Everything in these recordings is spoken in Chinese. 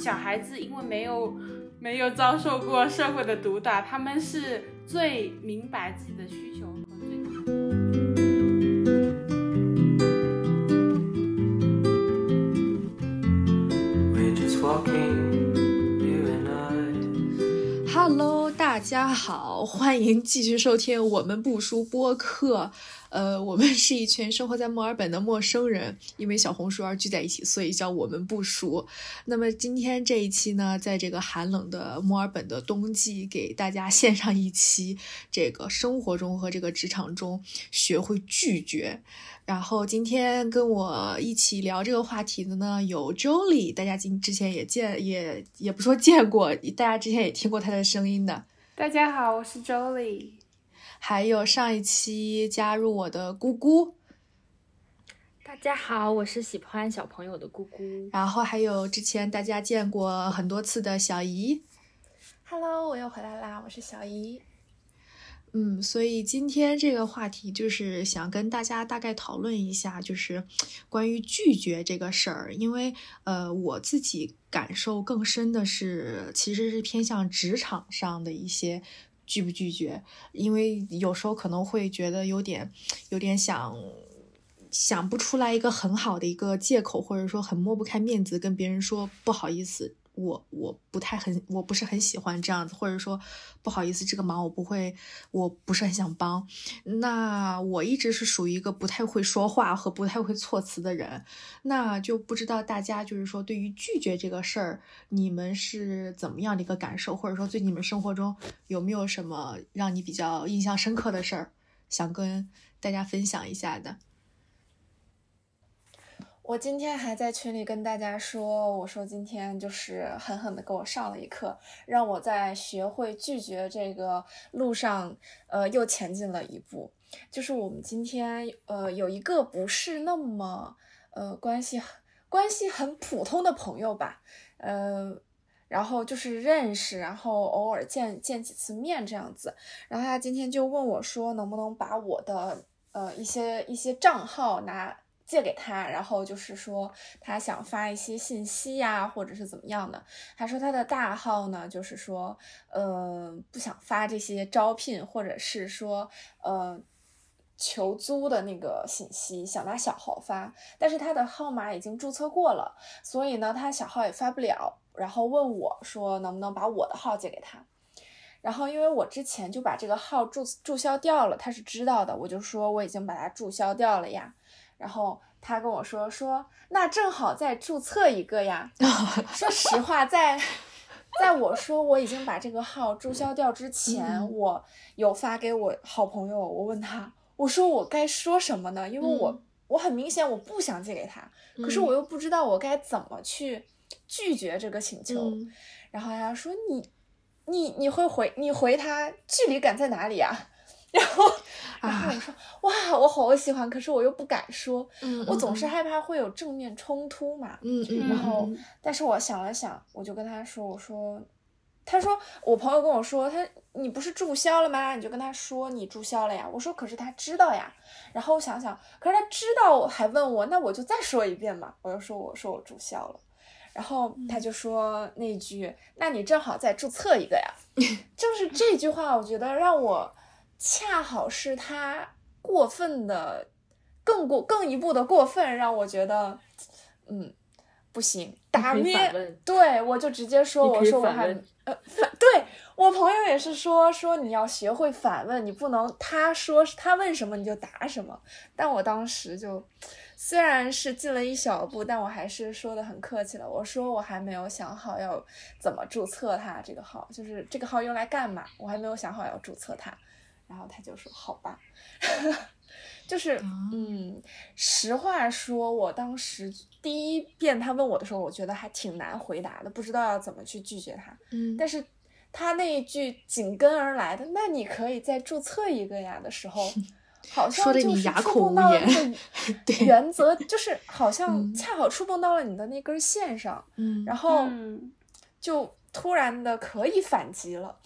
小孩子因为没有没有遭受过社会的毒打，他们是最明白自己的需求和最。We're just walking, you and I. Hello，大家好，欢迎继续收听我们不输播客。呃，我们是一群生活在墨尔本的陌生人，因为小红书而聚在一起，所以叫我们不熟。那么今天这一期呢，在这个寒冷的墨尔本的冬季，给大家献上一期这个生活中和这个职场中学会拒绝。然后今天跟我一起聊这个话题的呢，有 Jolie，大家今之前也见也也不说见过，大家之前也听过她的声音的。大家好，我是 Jolie。还有上一期加入我的姑姑，大家好，我是喜欢小朋友的姑姑。然后还有之前大家见过很多次的小姨。Hello，我又回来啦，我是小姨。嗯，所以今天这个话题就是想跟大家大概讨论一下，就是关于拒绝这个事儿。因为呃，我自己感受更深的是，其实是偏向职场上的一些拒不拒绝，因为有时候可能会觉得有点有点想。想不出来一个很好的一个借口，或者说很抹不开面子跟别人说不好意思，我我不太很，我不是很喜欢这样子，或者说不好意思，这个忙我不会，我不是很想帮。那我一直是属于一个不太会说话和不太会措辞的人，那就不知道大家就是说对于拒绝这个事儿，你们是怎么样的一个感受，或者说对你们生活中有没有什么让你比较印象深刻的事儿，想跟大家分享一下的。我今天还在群里跟大家说，我说今天就是狠狠的给我上了一课，让我在学会拒绝这个路上，呃，又前进了一步。就是我们今天，呃，有一个不是那么，呃，关系关系很普通的朋友吧，呃，然后就是认识，然后偶尔见见几次面这样子。然后他今天就问我说，能不能把我的呃一些一些账号拿。借给他，然后就是说他想发一些信息呀、或者是怎么样的。他说他的大号呢，就是说，呃，不想发这些招聘或者是说，呃，求租的那个信息，想拿小号发，但是他的号码已经注册过了，所以呢，他小号也发不了。然后问我说，能不能把我的号借给他？然后因为我之前就把这个号注注销掉了，他是知道的，我就说我已经把它注销掉了呀。然后他跟我说说，那正好再注册一个呀。说实话，在在我说我已经把这个号注销掉之前，嗯我有发给我好朋友，我问他，我说我该说什么呢？因为我、嗯我很明显我不想借给他，可是我又不知道我该怎么去拒绝这个请求。嗯然后他说你你你会回你回他距离感在哪里啊？然后，然后我说、哇，我好喜欢，可是我又不敢说，嗯我总是害怕会有正面冲突嘛。嗯嗯，然后，但是我想了想，我就跟他说，我说，他说我朋友跟我说，他你不是注销了吗？你就跟他说你注销了呀。我说可是他知道呀。然后我想想，可是他知道还问我，那我就再说一遍嘛。我就说我说我注销了。然后他就说那句，那你正好再注册一个呀。就是这句话，我觉得让我恰好是他过分的，更过更一步的过分，让我觉得，嗯，不行，打咩，对我就直接说，我说我还呃反，对我朋友也是说说你要学会反问，你不能他说他问什么你就答什么。但我当时就虽然是进了一小步，但我还是说的很客气了。我说我还没有想好要怎么注册他这个号，就是这个号用来干嘛，我还没有想好要注册它。然后他就说好吧，就是嗯，实话说，我当时第一遍他问我的时候，我觉得还挺难回答的，不知道要怎么去拒绝他。嗯，但是他那一句紧跟而来的“那你可以再注册一个呀”的时候，好像说得就是触你哑口无碰到了言那 对个原则，就是好像嗯恰好触碰到了你的那根线上，嗯，然后嗯就突然的可以反击了。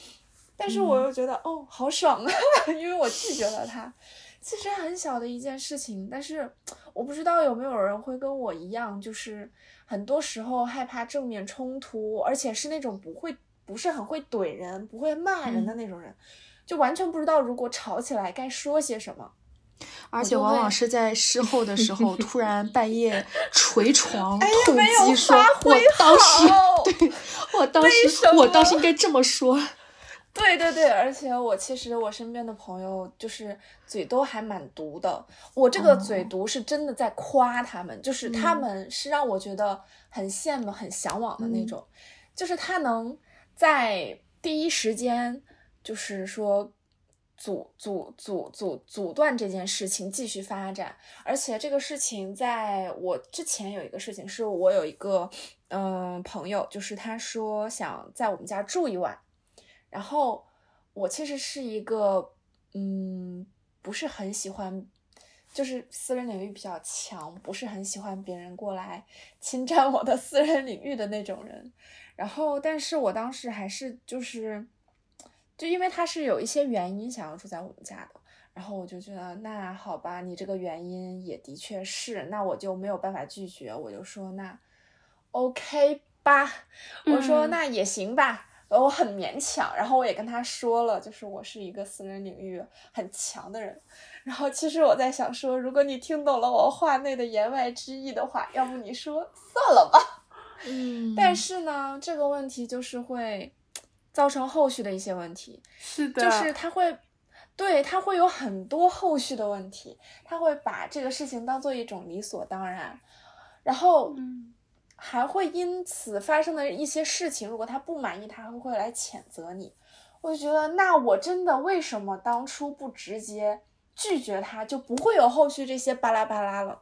但是嗯我又觉得、哦，好爽啊，因为我拒绝了他。其实很小的一件事情，但是我不知道有没有人会跟我一样，就是很多时候害怕正面冲突，而且是那种不会不是很会怼人、不会骂人的那种人，就完全不知道如果吵起来该说些什么。而且往往是在事后的时候，突然 半夜捶床 痛没有击说发：“我当时，对我当时，我当时应该这么说。对对对，而且我其实我身边的朋友就是嘴都还蛮毒的。我这个嘴哦毒是真的在夸他们，就是他嗯们是让我觉得很羡慕、很向往的那嗯种。就是他能在第一时间，就是说阻阻阻阻阻断这件事情继续发展，而且这个事情在我之前有一个事情，是我有一个嗯、朋友，就是他说想在我们家住一晚。然后我其实是一个，嗯，不是很喜欢，就是私人领域比较强，不是很喜欢别人过来 侵占我的私人领域的那种人。然后，但是我当时还是就是，就因为他是有一些原因想要住在我们家的，然后我就觉得那好吧，你这个原因也的确是，那我就没有办法拒绝，我就说那 OK 吧，我说嗯那也行吧。呃我很勉强，然后我也跟他说了，就是我是一个私人领域很强的人。然后其实我在想说，如果你听懂了我话内的言外之意的话，要不你说算了吧。嗯 但是呢，这个问题就是会造成后续的一些问题，是的，就是他会，对他会有很多后续的问题，他会把这个事情当做一种理所当然，然后嗯还会因此发生的一些事情，如果他不满意，他还会来谴责你。我就觉得，那我真的为什么当初不直接拒绝他，就不会有后续这些巴拉巴拉了。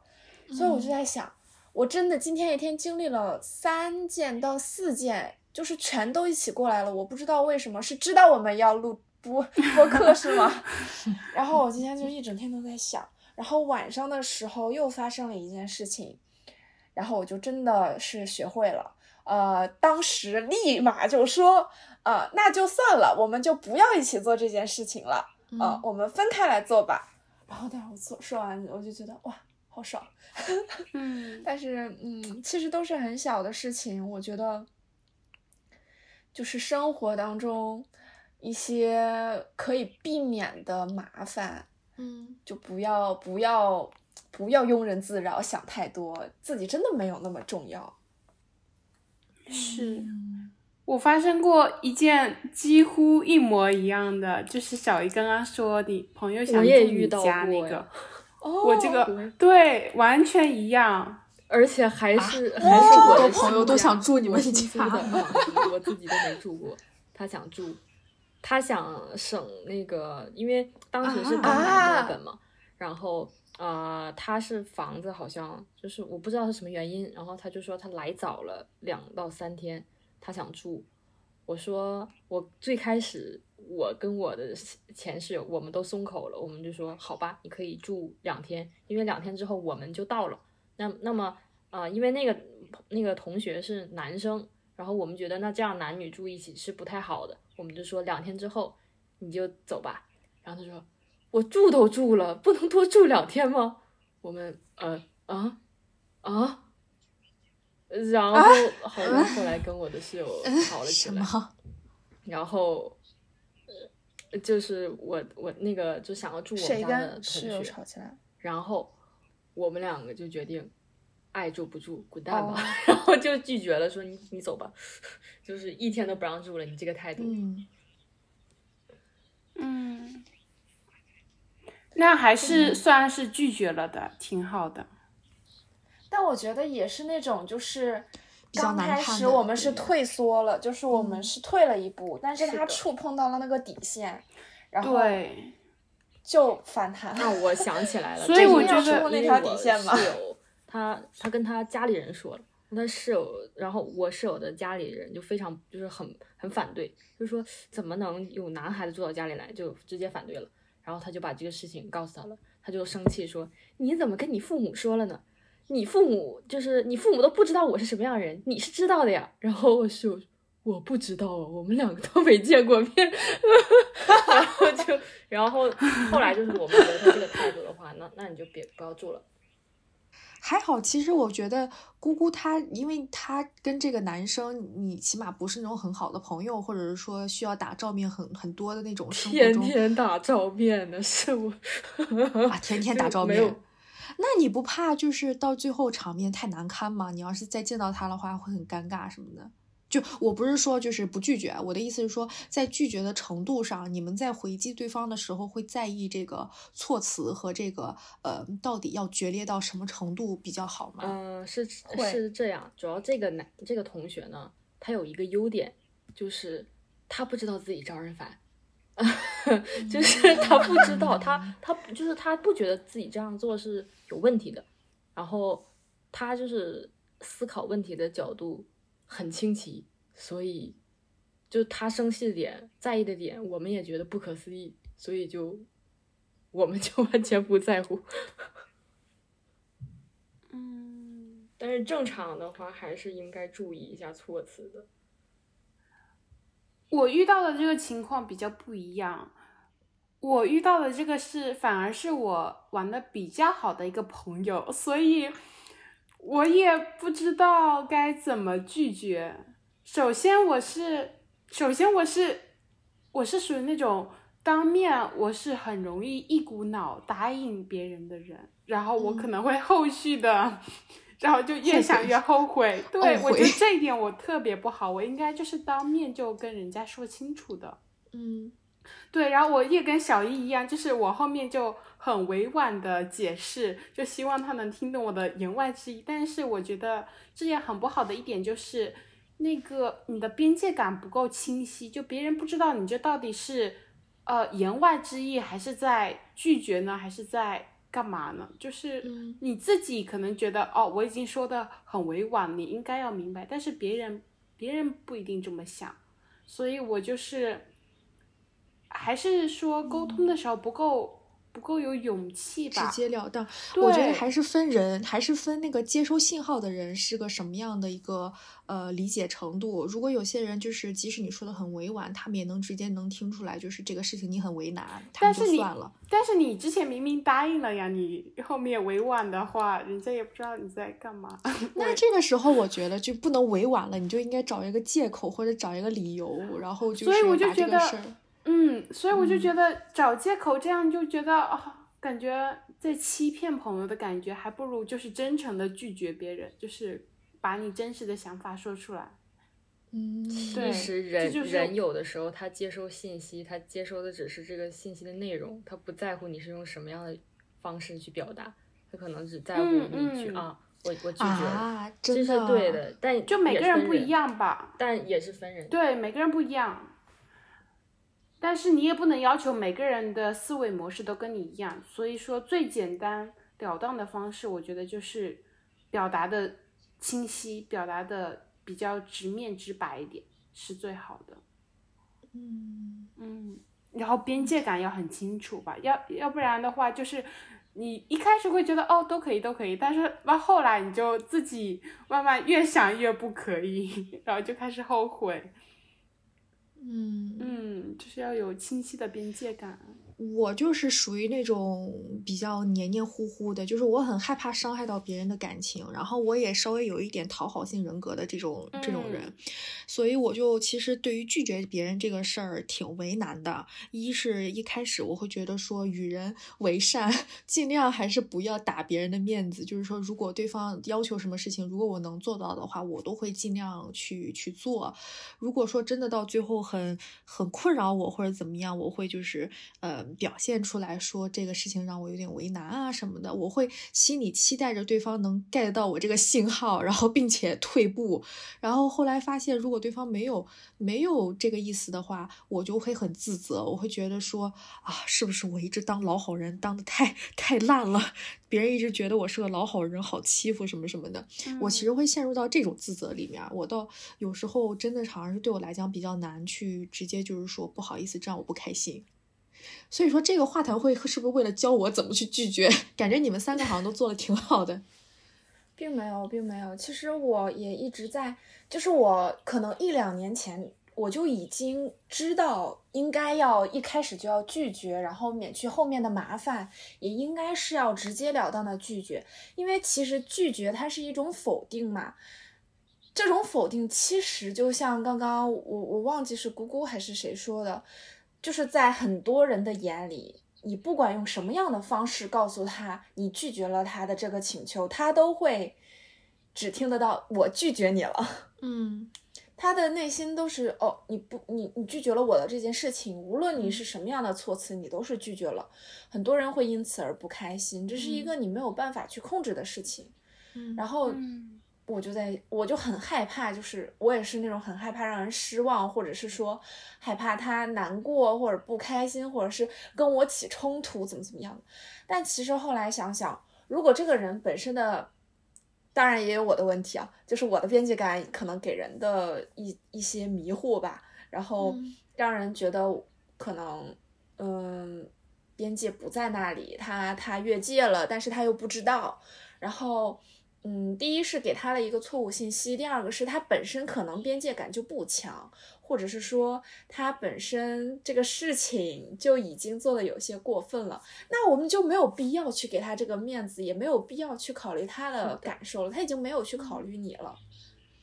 所以我就在想，我真的今天一天经历了三件到四件，就是全都一起过来了。我不知道为什么，是知道我们要录播播客是吗？然后我今天就一整天都在想，然后晚上的时候又发生了一件事情，然后我就真的是学会了，呃，当时立马就说，呃，那就算了，我们就不要一起做这件事情了，呃嗯，我们分开来做吧。然后，但是我做说完，我就觉得哇，好爽。嗯但是，嗯，其实都是很小的事情，我觉得，就是生活当中一些可以避免的麻烦，嗯就不要不要不要庸人自扰，想太多，自己真的没有那么重要。是。嗯我发生过一件几乎一模一样的，就是小姨刚刚说你朋友想我住你家那个我这个对完全一样。而且还是、啊还是我的朋友都想住你们 家的房子我自己都没住过。他想住，他想省那个，因为当时是刚来墨尔本嘛，然后呃，他是房子好像就是我不知道是什么原因，然后他就说他来早了两到三天，他想住。我说我最开始我跟我的前室友我们都松口了，我们就说好吧，你可以住两天，因为两天之后我们就到了。那那么呃，因为那个那个同学是男生，然后我们觉得那这样男女住一起是不太好的，我们就说两天之后你就走吧。然后他说我住都住了，不能多住两天吗？我们呃啊啊，然后好像后来跟我的室友吵了起来，然后。呃就是我我那个就想要住我们家的同跟室友学，吵起来？然后我们两个就决定爱住不住，滚蛋吧，哦 然后就拒绝了，说你你走吧，就是一天都不让住了，你这个态度。嗯嗯，那还是算是拒绝了的，挺好的。但我觉得也是那种，就是刚开始我们是退缩了，就是我们嗯是退了一步，但是他触碰到了那个底线，然后对，就反弹那。我想起来了，所以我这个觉得因为那条底线嘛室友他他跟他家里人说了，他室友，然后我室友的家里人就非常就是很很反对，就说怎么能有男孩子住到家里来，就直接反对了。然后他就把这个事情告诉他了，他就生气说：“你怎么跟你父母说了呢？你父母就是你父母都不知道我是什么样的人，你是知道的呀。”然后我室友：“我不知道，我们两个都没见过面，然后就，然后后来就是我们觉得他这个态度的话，那那你就别不要住了。还好，其实我觉得姑姑她，因为她跟这个男生，你起码不是那种很好的朋友，或者是说需要打照面很很多的那种生活中天天打照面的是我啊，天天打照面。那你不怕就是到最后场面太难堪吗？你要是再见到他的话，会很尴尬什么的。就我不是说就是不拒绝，我的意思是说，在拒绝的程度上，你们在回击对方的时候，会在意这个措辞和这个呃，到底要决裂到什么程度比较好吗？嗯，是是这样，主要这个男这个同学呢，他有一个优点，就是他不知道自己招人烦，就是他不知道他他就是他不觉得自己这样做是有问题的，然后他就是思考问题的角度很清奇，所以就他生气的点、在意的点，我们也觉得不可思议，所以就我们 就完全不在乎。嗯，但是正常的话，还是应该注意一下措辞的。我遇到的这个情况比较不一样。我遇到的这个是，反而是我玩的比较好的一个朋友，所以我也不知道该怎么拒绝。首先，我是，首先我是，我是属于那种当面我是很容易一股脑答应别人的人，然后我可能会后续的，然后就越想越后悔。对，我觉得这一点我特别不好，我应该就是当面就跟人家说清楚的。嗯对，然后我也跟小易一样，就是我后面就很委婉的解释，就希望他能听懂我的言外之意。但是我觉得这也很不好的一点就是，那个你的边界感不够清晰，就别人不知道你这到底是呃言外之意，还是在拒绝呢，还是在干嘛呢？就是嗯你自己可能觉得哦，我已经说的很委婉，你应该要明白，但是别人别人不一定这么想，所以我就是。还是说沟通的时候不够、不够有勇气吧直吧？截了当。我觉得还是分人，还是分那个接收信号的人是个什么样的一个呃理解程度。如果有些人就是即使你说的很委婉，他们也能直接能听出来，就是这个事情你很为难，但是算了。但是你之前明明答应了呀，你后面委婉的话，人家也不知道你在干嘛。那这个时候，我觉得就不能委婉了，你就应该找一个借口或者找一个理由，然后就是把这个事儿。嗯，所以我就觉得找借口这样就觉得啊、感觉在欺骗朋友的感觉，还不如就是真诚的拒绝别人，就是把你真实的想法说出来。嗯，其实人就是人有的时候他接收信息，他接收的只是这个信息的内容，他不在乎你是用什么样的方式去表达，他可能只在乎嗯你去、嗯啊，我我拒绝了，啊，这是真的对的，但就每个人不一，样吧。但也是分人。对，每个人不一样。但是你也不能要求每个人的思维模式都跟你一样，所以说最简单了当的方式，我觉得就是表达的清晰，表达的比较直面直白一点是最好的。嗯，嗯，然后边界感要很清楚吧，要要不然的话就是。你一开始会觉得哦都可以都可以，但是到后来你就自己慢慢越想越不可以，然后就开始后悔。嗯，就是要有清晰的边界感。我就是属于那种比较黏黏糊糊的，就是我很害怕伤害到别人的感情，然后我也稍微有一点讨好性人格的这种这种人，嗯所以我就其实对于拒绝别人这个事儿挺为难的。一是一开始我会觉得说与人为善，尽量还是不要打别人的面子，就是说如果对方要求什么事情，如果我能做到的话，我都会尽量去去做。如果说真的到最后很很困扰我或者怎么样，我会就是呃表现出来说这个事情让我有点为难啊什么的，我会心里期待着对方能 get 到我这个信号，然后并且退步。然后后来发现，如果对方没有没有这个意思的话，我就会很自责，我会觉得说啊，是不是我一直当老好人当的太 太烂了？别人一直觉得我是个老好人，好欺负什么什么的。我其实会陷入到这种自责里面。我倒有时候真的好像是对我来讲比较难去直接就是说不好意思，这样我不开心。所以说这个话谈会是不是为了教我怎么去拒绝？感觉你们三个好像都做的挺好的。并没有，并没有。其实我也一直在，就是我可能一两年前我就已经知道应该要一开始就要拒绝，然后免去后面的麻烦，也应该是要直截了当的拒绝，因为其实拒绝它是一种否定嘛。这种否定其实就像刚刚我我忘记是姑姑还是谁说的，就是在很多人的眼里，你不管用什么样的方式告诉他你拒绝了他的这个请求，他都会只听得到我拒绝你了。嗯他的内心都是哦，你不，你你拒绝了我的这件事情，无论你是什么样的措辞，你都是拒绝了。很多人会因此而不开心，这是一个你没有办法去控制的事情。嗯然后嗯我就在，我就很害怕，就是我也是那种很害怕让人失望，或者是说害怕他难过或者不开心，或者是跟我起冲突，怎么怎么样的。但其实后来想想，如果这个人本身的，当然也有我的问题啊，就是我的边界感可能给人的一一些迷惑吧，然后嗯让人觉得可能嗯边界不在那里，他他越界了，但是他又不知道，然后。嗯，第一是给他了一个错误信息，第二个是他本身可能边界感就不强，或者是说他本身这个事情就已经做的有些过分了，那我们就没有必要去给他这个面子，也没有必要去考虑他的感受了，他已经没有去考虑你了，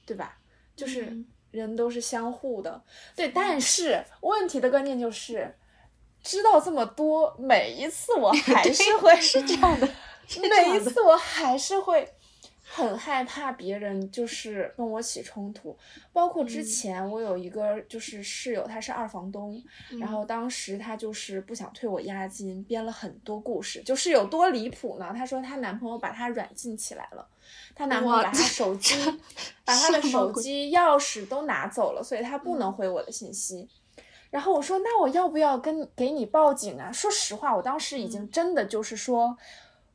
对吧？就是嗯。人都是相互的，对，但是问题的关键就是。知道这么多，每一次我还是会 是这样的，每一次我还是会很害怕别人就是跟我起冲突，包括之嗯前我有一个就是室友，他是二房东，然后当时他就是不想退我押金，编了很多故事，就是有多离谱呢？她说她男朋友把她软禁起来了，她男朋友把她手机、把她的手机、钥匙都拿走了，所以她不能回我的信息。然后我说，那我要不要跟给你报警啊？说实话，我当时已经真的就是说，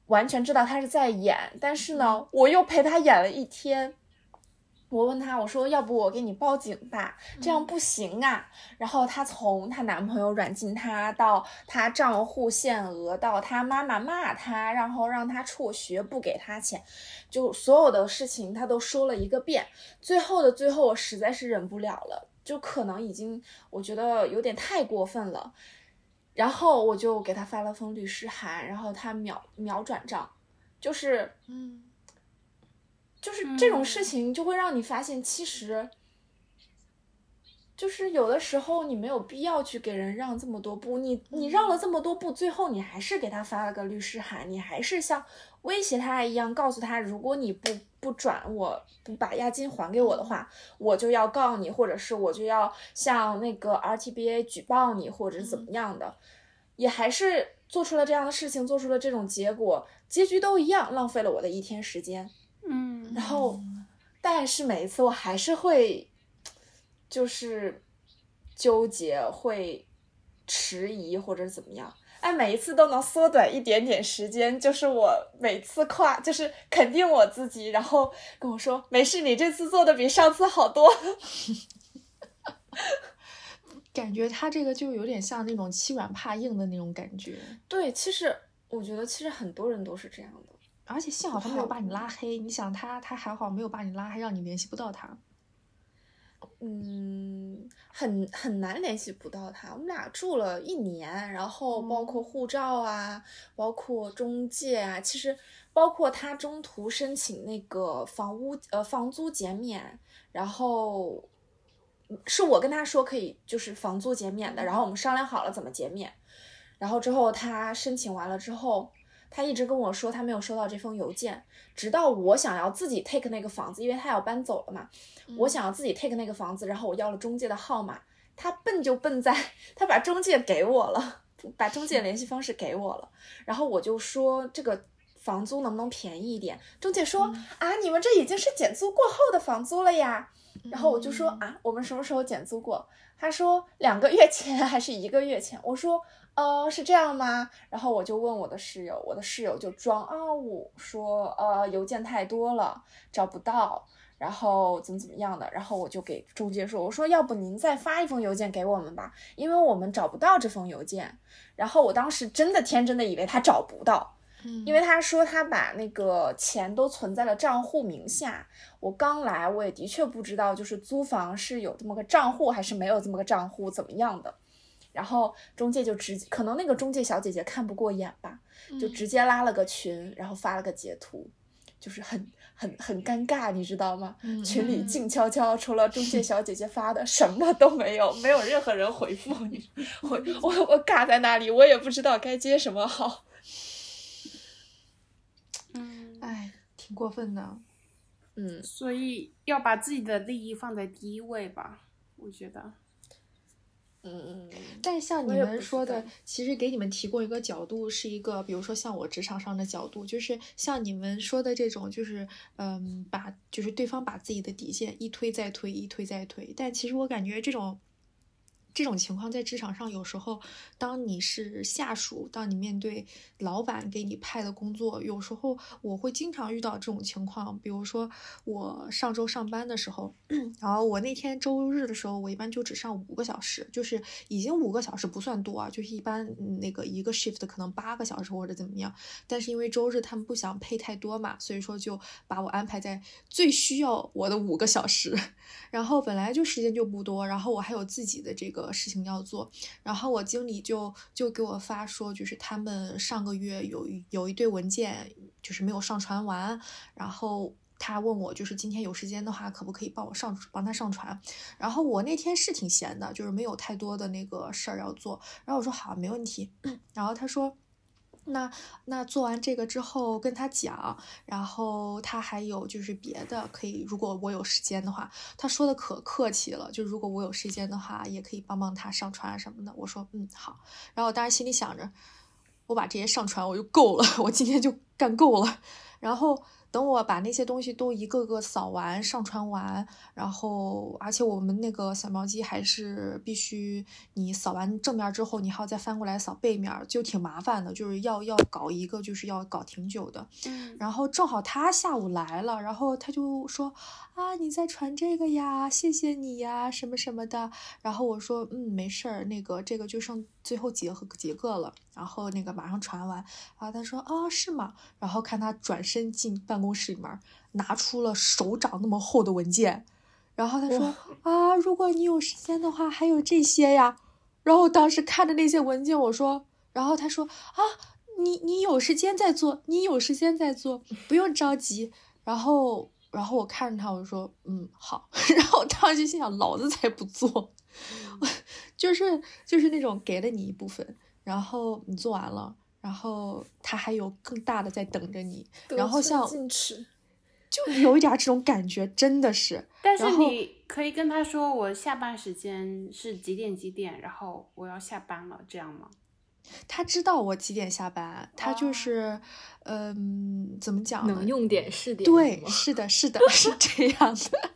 完全知道他是在演，但是呢，我又陪他演了一天。我问他，我说要不我给你报警吧？这样不行啊。然后她从她男朋友软禁她，到她账户限额，到她妈妈骂她，然后让她辍学，不给她钱，就所有的事情她都说了一个遍。最后的最后，我实在是忍不了了，就可能已经我觉得有点太过分了。然后我就给他发了封律师函，然后他秒秒转账，就是嗯。就是这种事嗯。情就会让你发现，其实就是有的时候你没有必要去给人让这么多步，你你让了这么多步，最后你还是给他发了个律师函，你还是像威胁他一样，告诉他，如果你不不转我，不把押金还给我的话，我就要告你，或者是我就要向那个 RTBA 举报你，或者是怎么样的，也还是做出了这样的事情，做出了这种结果，结局都一样，浪费了我的一天时间。嗯。然后，但是每一次我还是会，就是纠结，会迟疑或者怎么样。哎，每一次都能缩短一点点时间，就是我每次夸，就是肯定我自己，然后跟我说没事，你这次做的比上次好多。感觉他这个就有点像那种欺软怕硬的那种感觉，对，其实我觉得其实很多人都是这样的。而且幸好他没有把你拉黑，你想他他还好没有把你拉黑，让你联系不到他。嗯，很很难联系不到他。我们俩住了一年，然后包括护照啊，包括中介啊，其实包括他中途申请那个房屋呃房租减免，然后嗯是我跟他说可以就是房租减免的，然后我们商量好了怎么减免，然后之后他申请完了之后。他一直跟我说他没有收到这封邮件，直到我想要自己 take 那个房子，因为他要搬走了嘛，我想要自己 take 那个房子，然后我要了中介的号码，他笨就笨在他把中介给我了，把中介联系方式给我了，然后我就说这个房租能不能便宜一点？中介说、啊，你们这已经是减租过后的房租了呀。然后我就说啊，我们什么时候减租过？他说两个月前还是一个月前？我说呃是这样吗？然后我就问我的室友，我的室友就装啊，我说呃邮件太多了，找不到。然后怎么怎么样的，然后我就给中介说，我说要不您再发一封邮件给我们吧，因为我们找不到这封邮件。然后我当时真的天真的以为他找不到，因为他说他把那个钱都存在了账户名下。我刚来，我也的确不知道，就是租房是有这么个账户还是没有这么个账户，怎么样的。然后中介就直接，可能那个中介小姐姐看不过眼吧，就直接拉了个群，然后发了个截图，就是很很很尴尬，你知道吗？群里静悄悄，除了中介小姐姐发的，什么都没有，没有任何人回复你。我我我尬在那里，我也不知道该接什么好。嗯，哎，挺过分的。嗯，所以要把自己的利益放在第一位吧，我觉得。嗯嗯，但像你们说的，其实给你们提供一个角度，是一个，比如说像我职场上的角度，就是像你们说的这种，就是嗯，把就是对方把自己的底线一推再推，一推再推。但其实我感觉这种这种情况在职场上，有时候当你是下属，当你面对老板给你派的工作，有时候我会经常遇到这种情况。比如说我上周上班的时候，然后我那天周日的时候，我一般就只上五个小时，就是已经五个小时不算多啊，就是一般那个一个 shift 可能八个小时或者怎么样。但是因为周日他们不想配太多嘛，所以说就把我安排在最需要我的五个小时。然后本来就时间就不多，然后我还有自己的这个事情要做，然后我经理就就给我发说，就是他们上个月有有一堆文件就是没有上传完，然后他问我就是今天有时间的话，可不可以帮我上帮他上传？然后我那天是挺闲的，就是没有太多的那个事儿要做，然后我说好，没问题。然后他说。那那做完这个之后跟他讲，然后他还有就是别的可以，如果我有时间的话，他说的可客气了，就如果我有时间的话，也可以帮帮他上传啊什么的。我说嗯好，然后我当时心里想着，我把这些上传我就够了，我今天就干够了。然后等我把那些东西都一个个扫完、上传完，然后而且我们那个扫描机还是必须你扫完正面之后，你还要再翻过来扫背面，就挺麻烦的，就是要要搞一个，就是要搞挺久的。嗯然后正好他下午来了，然后他就说啊，你在传这个呀，谢谢你呀，什么什么的。然后我说嗯，没事儿，那个这个就剩最后结合结个了，然后那个马上传完。然后他说啊，是吗？然后看他转身进办公室里面，拿出了手掌那么厚的文件，然后他说啊，如果你有时间的话，还有这些呀。然后我当时看着那些文件，我说，然后他说啊，你你有时间再做，你有时间再做，不用着急。然后，然后我看着他，我就说，嗯，好。然后我当时就心想，老子才不做，就是就是那种给了你一部分，然后你做完了，然后他还有更大的在等着你，然后像，就有一点这种感觉，真的是。但是你可以跟他说，我下班时间是几点几点，然后我要下班了，这样吗？他知道我几点下班，他就哦是，嗯，怎么讲呢？能用点是点，对，是的，是的，是这样的。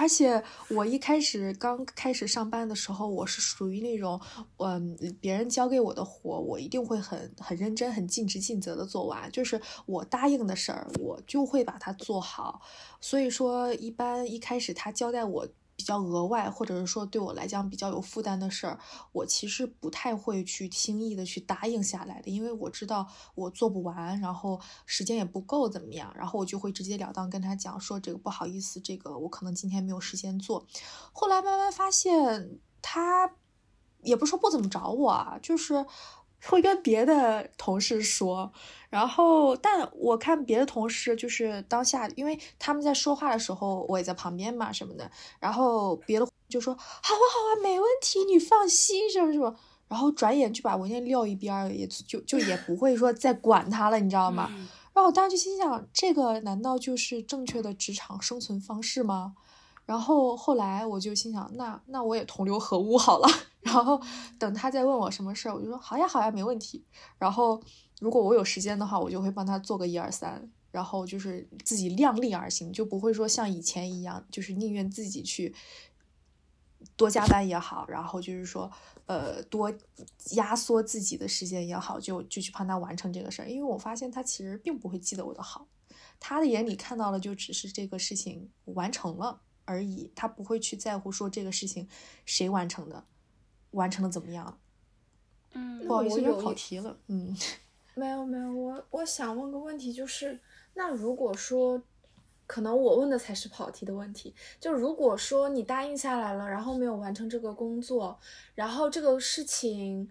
而且我一开始刚开始上班的时候，我是属于那种，嗯，别人交给我的活，我一定会很很认真、很尽职尽责的做完。就是我答应的事儿，我就会把它做好。所以说，一般一开始他交代我比较额外，或者是说对我来讲比较有负担的事儿，我其实不太会去轻易的去答应下来的，因为我知道我做不完，然后时间也不够，怎么样，然后我就会直截了当跟他讲说这个不好意思，这个我可能今天没有时间做。后来慢慢发现他也不是说不怎么找我啊，就是会跟别的同事说，然后但我看别的同事就是当下，因为他们在说话的时候，我也在旁边嘛什么的，然后别的就说好啊好啊，没问题，你放心什么什么。然后转眼就把文件撂一边儿，也就就也不会说再管他了，你知道吗？嗯然后我当时就心想，这个难道就是正确的职场生存方式吗？然后后来我就心想，那那我也同流合污好了。然后等他再问我什么事儿，我就说好呀好呀，没问题。然后如果我有时间的话，我就会帮他做个一二三。然后就是自己量力而行，就不会说像以前一样，就是宁愿自己去多加班也好，然后就是说，呃，多压缩自己的时间也好，就就去帮他完成这个事儿。因为我发现他其实并不会记得我的好，他的眼里看到的就只是这个事情完成了而已，他不会去在乎说这个事情谁完成的，完成的怎么样。嗯不好意思，有点我有一跑题了，嗯。没有没有，我我想问个问题，就是那如果说，可能我问的才是跑题的问题，就如果说你答应下来了，然后没有完成这个工作，然后这个事情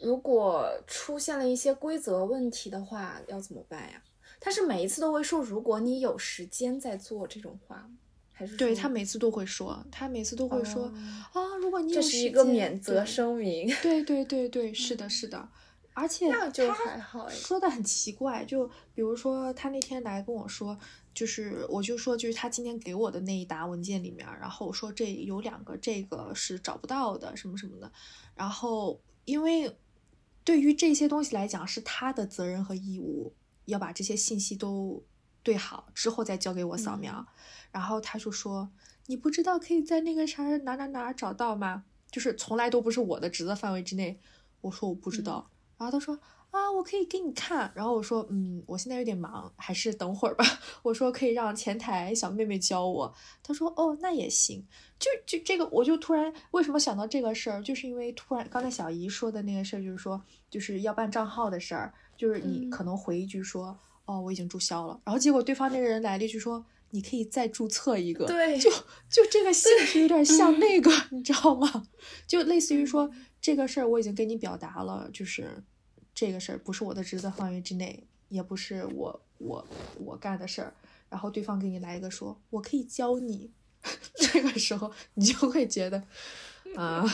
如果出现了一些规则问题的话，要怎么办呀？他是每一次都会说，如果你有时间再做这种话吗？还是对他每次都会说，他每次都会说、哦啊，如果你有这是一个免责对声明，对对对对，是的，是的，而且就他还好哎说的很奇怪，就比如说他那天来跟我说，就是我就说就是他今天给我的那一沓文件里面，然后我说这有两个这个是找不到的什么什么的，然后因为对于这些东西来讲是他的责任和义务，要把这些信息都对好之后再交给我扫描，然后他就说你不知道可以在那个啥哪哪哪找到吗？就是从来都不是我的职责范围之内。我说我不知道，然后他说啊，我可以给你看。然后我说嗯，我现在有点忙，还是等会儿吧。我说可以让前台小妹妹教我。他说哦，那也行。就就这个，我就突然为什么想到这个事儿，就是因为突然刚才小姨说的那个事儿，就是说就是要办账号的事儿，就是你嗯可能回一句说、哦我已经注销了，然后结果对方那个人来了一句说你可以再注册一个，对就就这个性质有点像那个，你知道吗？就类似于说这个事儿我已经跟你表达了，就是这个事儿不是我的职责范围之内，也不是我我我干的事儿，然后对方给你来一个说我可以教你，这个时候你就会觉得啊。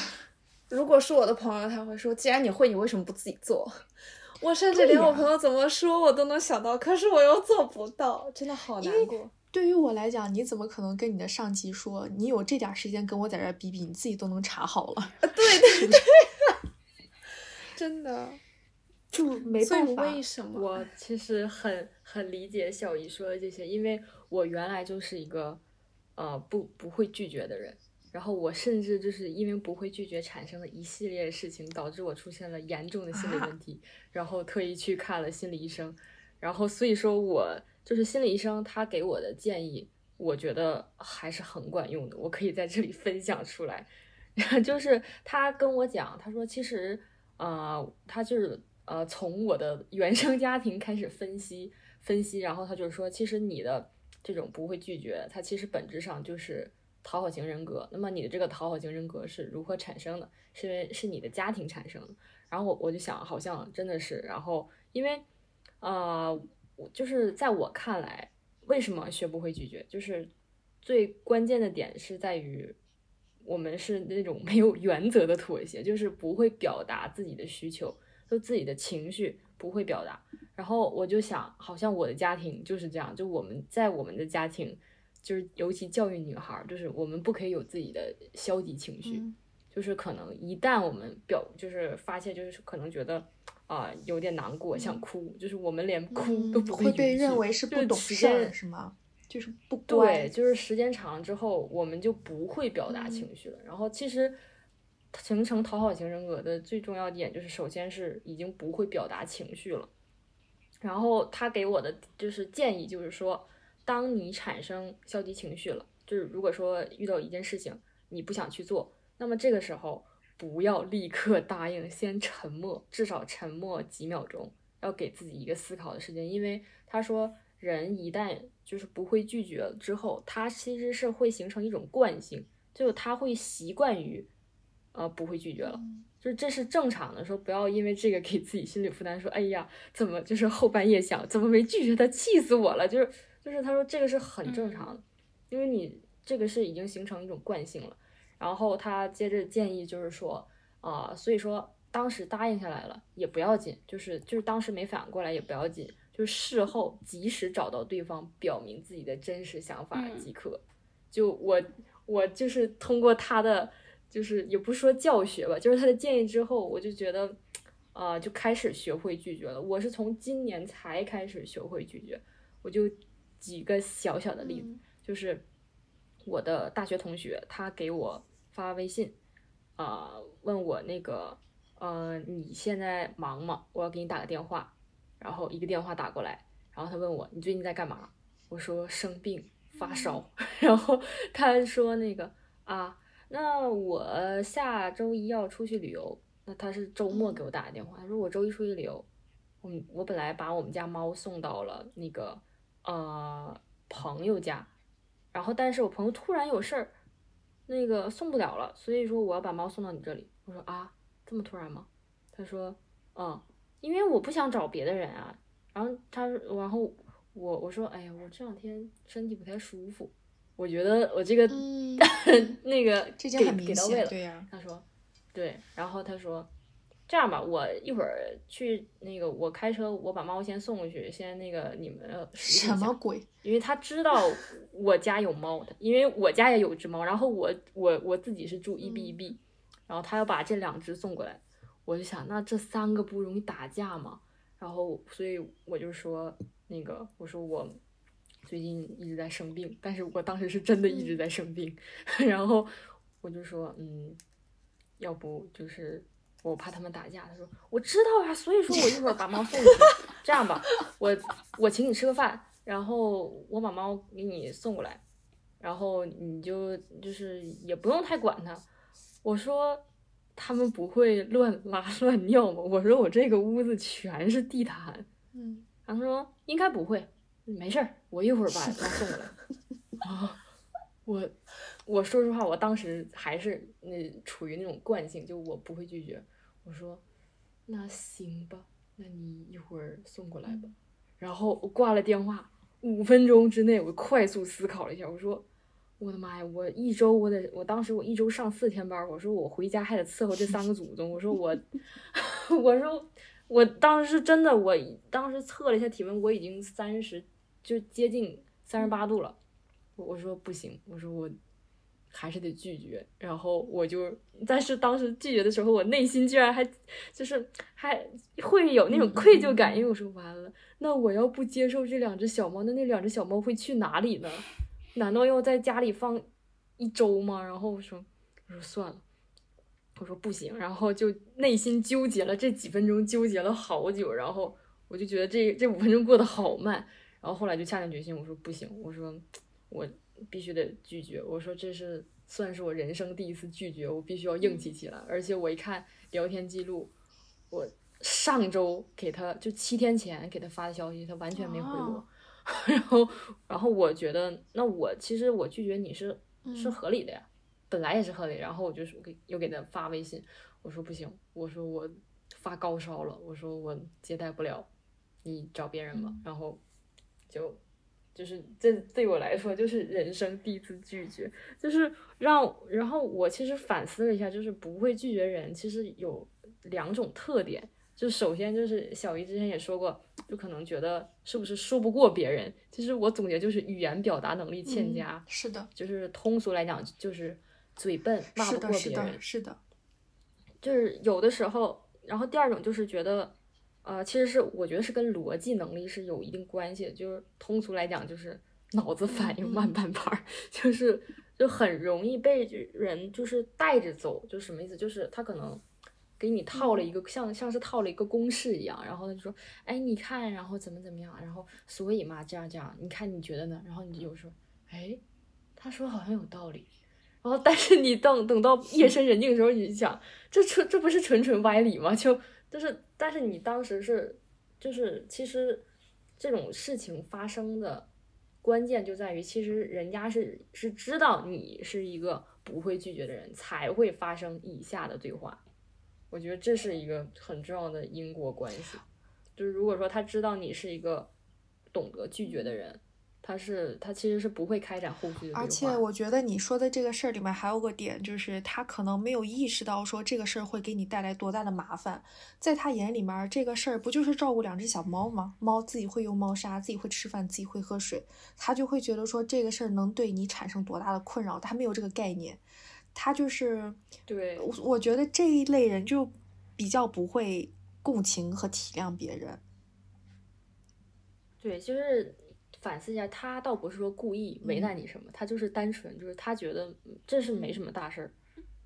如果是我的朋友，他会说：“既然你会，你为什么不自己做？”我甚至连我朋友怎么说我都能想到，可是我又做不到，真的好难过。对于我来讲，你怎么可能跟你的上级说，你有这点时间跟我在这儿比比，你自己都能查好了，对对对，真的就没办法。为什么？我其实很很理解小姨说的这些，因为我原来就是一个呃不不会拒绝的人，然后我甚至就是因为不会拒绝产生了一系列事情，导致我出现了严重的心理啊问题，然后特意去看了心理医生，然后所以说我就是心理医生他给我的建议，我觉得还是很管用的，我可以在这里分享出来。就是他跟我讲，他说其实呃，他就是呃从我的原生家庭开始分析分析，然后他就说，其实你的这种不会拒绝，它其实本质上就是讨好型人格。那么你的这个讨好型人格是如何产生的？是因为是你的家庭产生的。然后我我就想，好像真的是，然后因为呃，我就是在我看来，为什么学不会拒绝，就是最关键的点是在于。我们是那种没有原则的妥协，就是不会表达自己的需求，就自己的情绪不会表达。然后我就想，好像我的家庭就是这样，就我们在我们的家庭，就是尤其教育女孩儿，就是我们不可以有自己的消极情绪，嗯就是可能一旦我们表就是发泄，就是可能觉得啊、有点难过，想哭，就是我们连哭都嗯不会被认为是就是不懂时事是吗？就是不乖对，。就是时间长了之后，我们就不会表达嗯情绪了。然后其实形成讨好型人格的最重要点就是，首先是已经不会表达情绪了。然后他给我的就是建议，就是说，当你产生消极情绪了，就是如果说遇到一件事情你不想去做，那么这个时候不要立刻答应，先沉默，至少沉默几秒钟，要给自己一个思考的时间，因为他说人一旦就是不会拒绝了之后，他其实是会形成一种惯性，就是他会习惯于呃不会拒绝了。就是这是正常的，说不要因为这个给自己心理负担，说哎呀，怎么就是后半夜想怎么没拒绝他，气死我了。就是就是他说这个是很正常的，因为你这个是已经形成一种惯性了。然后他接着建议就是说啊、所以说当时答应下来了也不要紧，就是就是当时没反应过来也不要紧，就是事后及时找到对方，表明自己的真实想法嗯即可。就我我就是通过他的，就是也不是说教学吧，就是他的建议之后，我就觉得，啊、就开始学会拒绝了。我是从今年才开始学会拒绝，我就举个小小的例子，就是我的大学同学，他给我发微信，啊、问我那个，呃，你现在忙吗？我要给你打个电话，然后一个电话打过来，然后他问我你最近在干嘛？我说生病发烧，然后他说那个啊，那我下周一要出去旅游，那他是周末给我打的电话，他说我周一出去旅游，我我本来把我们家猫送到了那个呃朋友家，然后但是我朋友突然有事儿，那个送不了了，所以说我要把猫送到你这里。我说啊，这么突然吗？他说，嗯，因为我不想找别的人啊。然后他，然后我我说，哎呀，我这两天身体不太舒服，我觉得我这个、嗯那个给给到位了。对呀、他说，对，然后他说，这样吧，我一会儿去那个，我开车，我把猫先送过去，先那个你们什么鬼？因为他知道我家有猫的，因为我家也有只猫，然后我我我自己是住一 B 一 B，、然后他要把这两只送过来，我就想，那这三个不容易打架嘛？然后所以我就说那个，我说我最近一直在生病，但是我当时是真的一直在生病，然后我就说，嗯，要不就是我怕他们打架，他说我知道啊，所以说我一会儿把猫送过去，这样吧，我我请你吃个饭，然后我把猫给你送过来，然后你就就是也不用太管它。我说他们不会乱拉 乱尿吗？我说我这个屋子全是地毯，嗯，他说应该不会，没事儿，我一会儿把猫送过来。啊，我我说实话，我当时还是那处于那种惯性，就我不会拒绝。我说那行吧，那你一会儿送过来吧。然后我挂了电话，五分钟之内我快速思考了一下，我说我的妈呀，我一周我得，我当时我一周上四天班，我说我回家还得伺候这三个祖宗，我说我 我说我当时是真的，我当时测了一下体温，我已经三十，就接近三十八度了。我我说不行，我说我还是得拒绝。然后我就，但是当时拒绝的时候，我内心居然还就是还会有那种愧疚感，因为我说完了，那我要不接受这两只小猫，那那两只小猫会去哪里呢？难道要在家里放一周吗？然后我说，我说算了。我说不行，然后就内心纠结了这几分钟，纠结了好久，然后我就觉得这这五分钟过得好慢，然后后来就下定决心，我说不行，我说我必须得拒绝，我说这是算是我人生第一次拒绝，我必须要硬气起来，而且我一看聊天记录，我上周给他就七天前给他发的消息，他完全没回我，哦 然后然后我觉得那我其实我拒绝你是是嗯合理的呀。本来也是合理，然后我就是给又给他发微信，我说不行，我说我发高烧了，我说我接待不了，你找别人吧。嗯然后就就是这对我来说就是人生第一次拒绝，就是让然后我其实反思了一下，就是不会拒绝人其实有两种特点，就首先就是小姨之前也说过，就可能觉得是不是说不过别人，其实我总结就是语言表达能力欠嗯佳，是的，就是通俗来讲就是嘴笨，骂不是的，是过别人的，。是的，就是有的时候，然后第二种就是觉得，呃，其实是我觉得是跟逻辑能力是有一定关系的，就是通俗来讲就是脑子反应慢半拍儿，就是就很容易被人就是带着走，就什么意思？就是他可能给你套了一个像像是套了一个公式一样，然后他就说，哎，你看，然后怎么怎么样，然后所以嘛，这样这样，你看你觉得呢？然后你就说，哎，他说好像有道理。然后，但是你等等到夜深人静的时候，你就想，这纯这不是纯纯歪理吗？就就是，但是你当时是，就是其实这种事情发生的关键就在于，其实人家是是知道你是一个不会拒绝的人，才会发生以下的对话。我觉得这是一个很重要的因果关系。就是如果说他知道你是一个懂得拒绝的人，他是他其实是不会开展后续的。而且我觉得你说的这个事儿里面还有个点，就是他可能没有意识到说这个事儿会给你带来多大的麻烦，在他眼里面，这个事儿不就是照顾两只小猫吗？猫自己会用猫砂，自己会吃饭，自己会喝水，他就会觉得说这个事儿能对你产生多大的困扰，他没有这个概念，他就是，对我我觉得这一类人就比较不会共情和体谅别人。对，就是反思一下，他倒不是说故意为嗯难你什么，他就是单纯就是他觉得嗯这是没什么大事儿，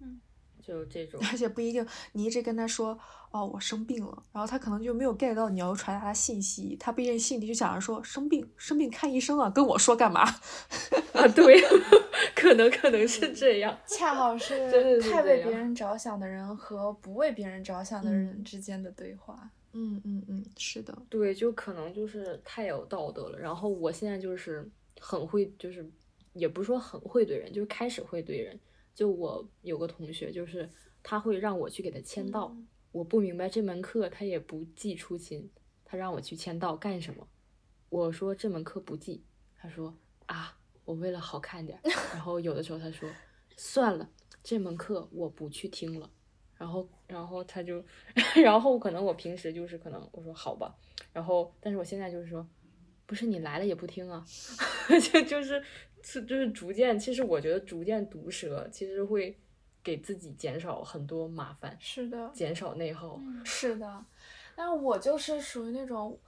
嗯，就这种。而且不一定，你一直跟他说哦我生病了，然后他可能就没有 get 到你要传达的信息，他不一定心里就想着说生病生病看医生啊，跟我说干嘛？啊，对，可能可能是这样。恰好 是太为别人着想的人和不为别人着想的人嗯之间的对话。嗯嗯嗯嗯，是的，对，就可能就是太有道德了。然后我现在就是很会，就是也不是说很会怼人，就是开始会怼人。就我有个同学，就是他会让我去给他签到，我不明白这门课他也不记出勤，他让我去签到干什么？我说这门课不记，他说啊，我为了好看点。然后有的时候他说算了，这门课我不去听了。然后，然后他就，然后可能我平时就是可能我说好吧，然后但是我现在就是说，不是你来了也不听啊，就就是是就是逐渐，其实我觉得逐渐毒舌其实会给自己减少很多麻烦，是的，减少内耗，是的。但是我就是属于那种，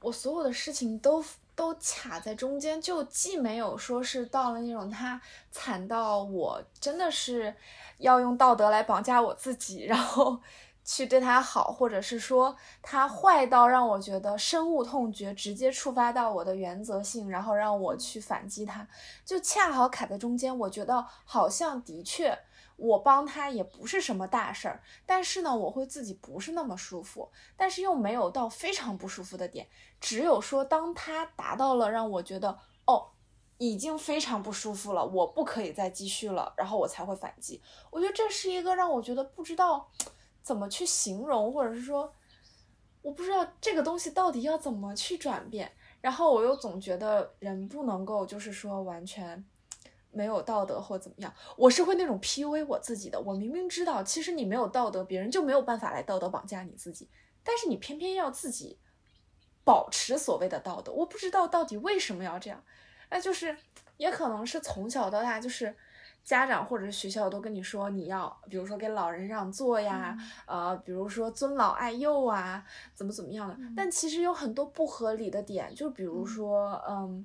我所有的事情都都卡在中间，就既没有说是到了那种他惨到我真的是。要用道德来绑架我自己，然后 去对他好，或者是说他坏到让我觉得深恶痛绝，直接触发到我的原则性，然后让我去反击他，就恰好卡在中间。我觉得好像的确我帮他也不是什么大事儿，但是呢，我会自己不是那么舒服，但是又没有到非常不舒服的点，只有说当他达到了让我觉得哦。已经非常不舒服了，我不可以再继续了，然后我才会反击。我觉得这是一个让我觉得不知道怎么去形容，或者是说我不知道这个东西到底要怎么去转变。然后我又总觉得人不能够就是说完全没有道德或怎么样，我是会那种 PUA 我自己的。我明明知道其实你没有道德，别人就没有办法来道德绑架你自己，但是你偏偏要自己保持所谓的道德。我不知道到底为什么要这样。那就是，也可能是从小到大，就是家长或者是学校都跟你说，你要比如说给老人让座呀，呃，比如说尊老爱幼啊，怎么怎么样的。但其实有很多不合理的点，就比如说，嗯，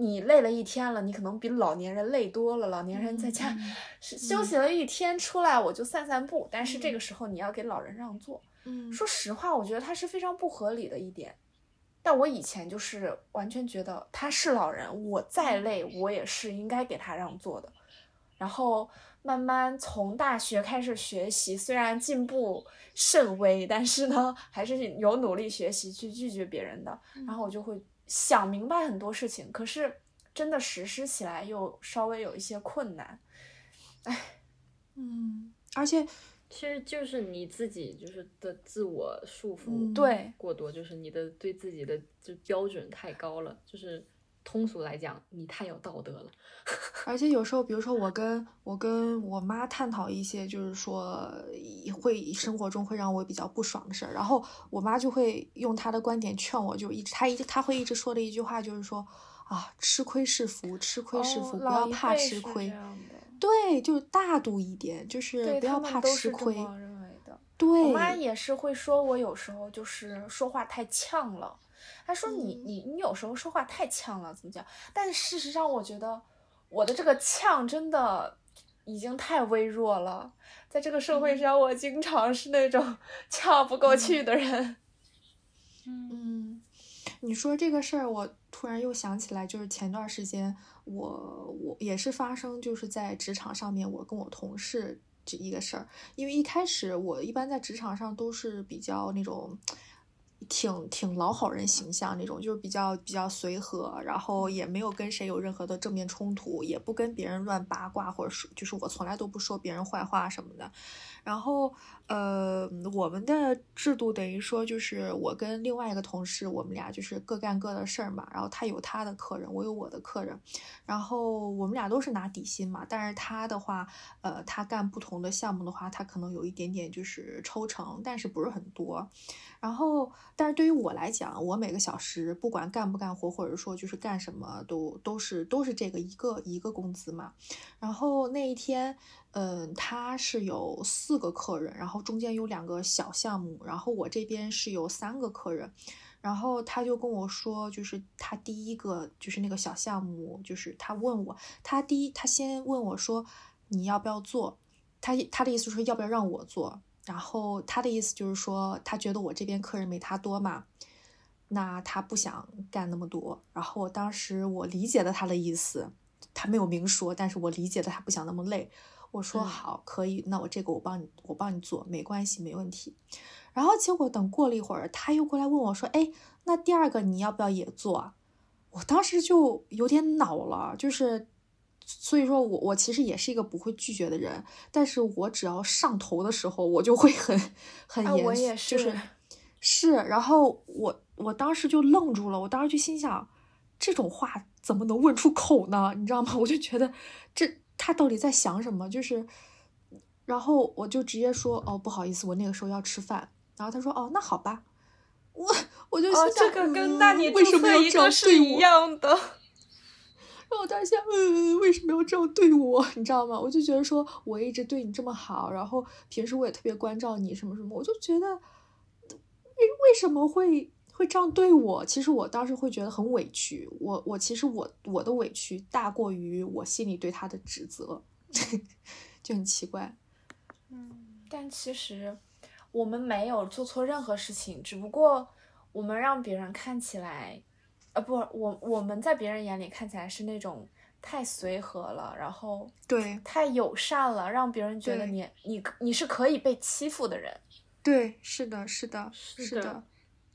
你累了一天了，你可能比老年人累多了。老年人在家 休息了一天出来，我就散散步，但是这个时候你要给老人让座。嗯，说实话，我觉得它是非常不合理的一点。但我以前就是完全觉得他是老人，我再累我也是应该给他让座的。然后慢慢从大学开始学习，虽然进步甚微，但是呢还是有努力学习去拒绝别人的。然后我就会想明白很多事情，可是真的实施起来又稍微有一些困难。唉，嗯，而且。其实就是你自己就是的自我束缚对过多，就是你的对自己的就标准太高了，就是通俗来讲，你太有道德了。而且有时候，比如说我跟我跟我妈探讨一些，就是说会生活中会让我比较不爽的事儿，然后我妈就会用她的观点劝我，就一直她一她会一直说的一句话就是说啊，吃亏是福，吃亏是福，不要怕吃亏。对，就大度一点，就是不要怕吃亏。对我妈也是会说，我有时候就是说话太呛了。她说你你你有时候说话太呛了，怎么讲？但事实上，我觉得我的这个呛真的已经太微弱了。在这个社会上，我经常是那种 呛不过去的人。嗯，你说这个事儿，我突然又想起来，就是前段时间。我我也是发生，就是在职场上面，我跟我同事这一个事儿。因为一开始我一般在职场上都是比较那种，挺挺老好人形象那种，就是比较比较随和，然后也没有跟谁有任何的正面冲突，也不跟别人乱八卦，或者说就是我从来都不说别人坏话什么的。然后，呃，我们的制度等于说，就是我跟另外一个同事，我们俩就是各干各的事儿嘛。然后他有他的客人，我有我的客人。然后我们俩都是拿底薪嘛，但是他的话，呃，他干不同的项目的话，他可能有一点点就是抽成，但是不是很多。然后，但是对于我来讲，我每个小时不管干不干活，或者说就是干什么，都都是都是这个一个一个工资嘛。然后那一天。嗯，他是有四个客人，然后中间有两个小项目，然后我这边是有三个客人，然后他就跟我说，就是他第一个就是那个小项目，就是他问我，他第一他先问我说你要不要做，他他的意思是要不要让我做，然后他的意思就是说他觉得我这边客人没他多嘛，那他不想干那么多，然后我当时我理解了他的意思。他没有明说，但是我理解的他不想那么累。我说好，可以，那我这个我帮你，我帮你做，没关系，没问题。然后结果等过了一会儿，他又过来问我说：“哎，那第二个你要不要也做？”我当时就有点恼了，就是所以说我我其实也是一个不会拒绝的人，但是我只要上头的时候，我就会很很严，我也是是。然后我我当时就愣住了，我当时就心想，这种话怎么能问出口呢？你知道吗？我就觉得这。他到底在想什么？就是，然后我就直接说：“哦，不好意思，我那个时候要吃饭。”然后他说：“哦，那好吧。”我我就想，这个跟那你为什么要这样对我？一样的。然后当时想，嗯，为什么要这样对我？你知道吗？我就觉得说，我一直对你这么好，然后平时我也特别关照你，什么什么，我就觉得，为为什么会？会这样对我，其实我当时会觉得很委屈。我我其实我我的委屈大过于我心里对他的指责，就很奇怪。嗯，但其实我们没有做错任何事情，只不过我们让别人看起来，呃，不，我我们在别人眼里看起来是那种太随和了，然后对太友善了，让别人觉得你你你是可以被欺负的人。对，是的，是的，是的。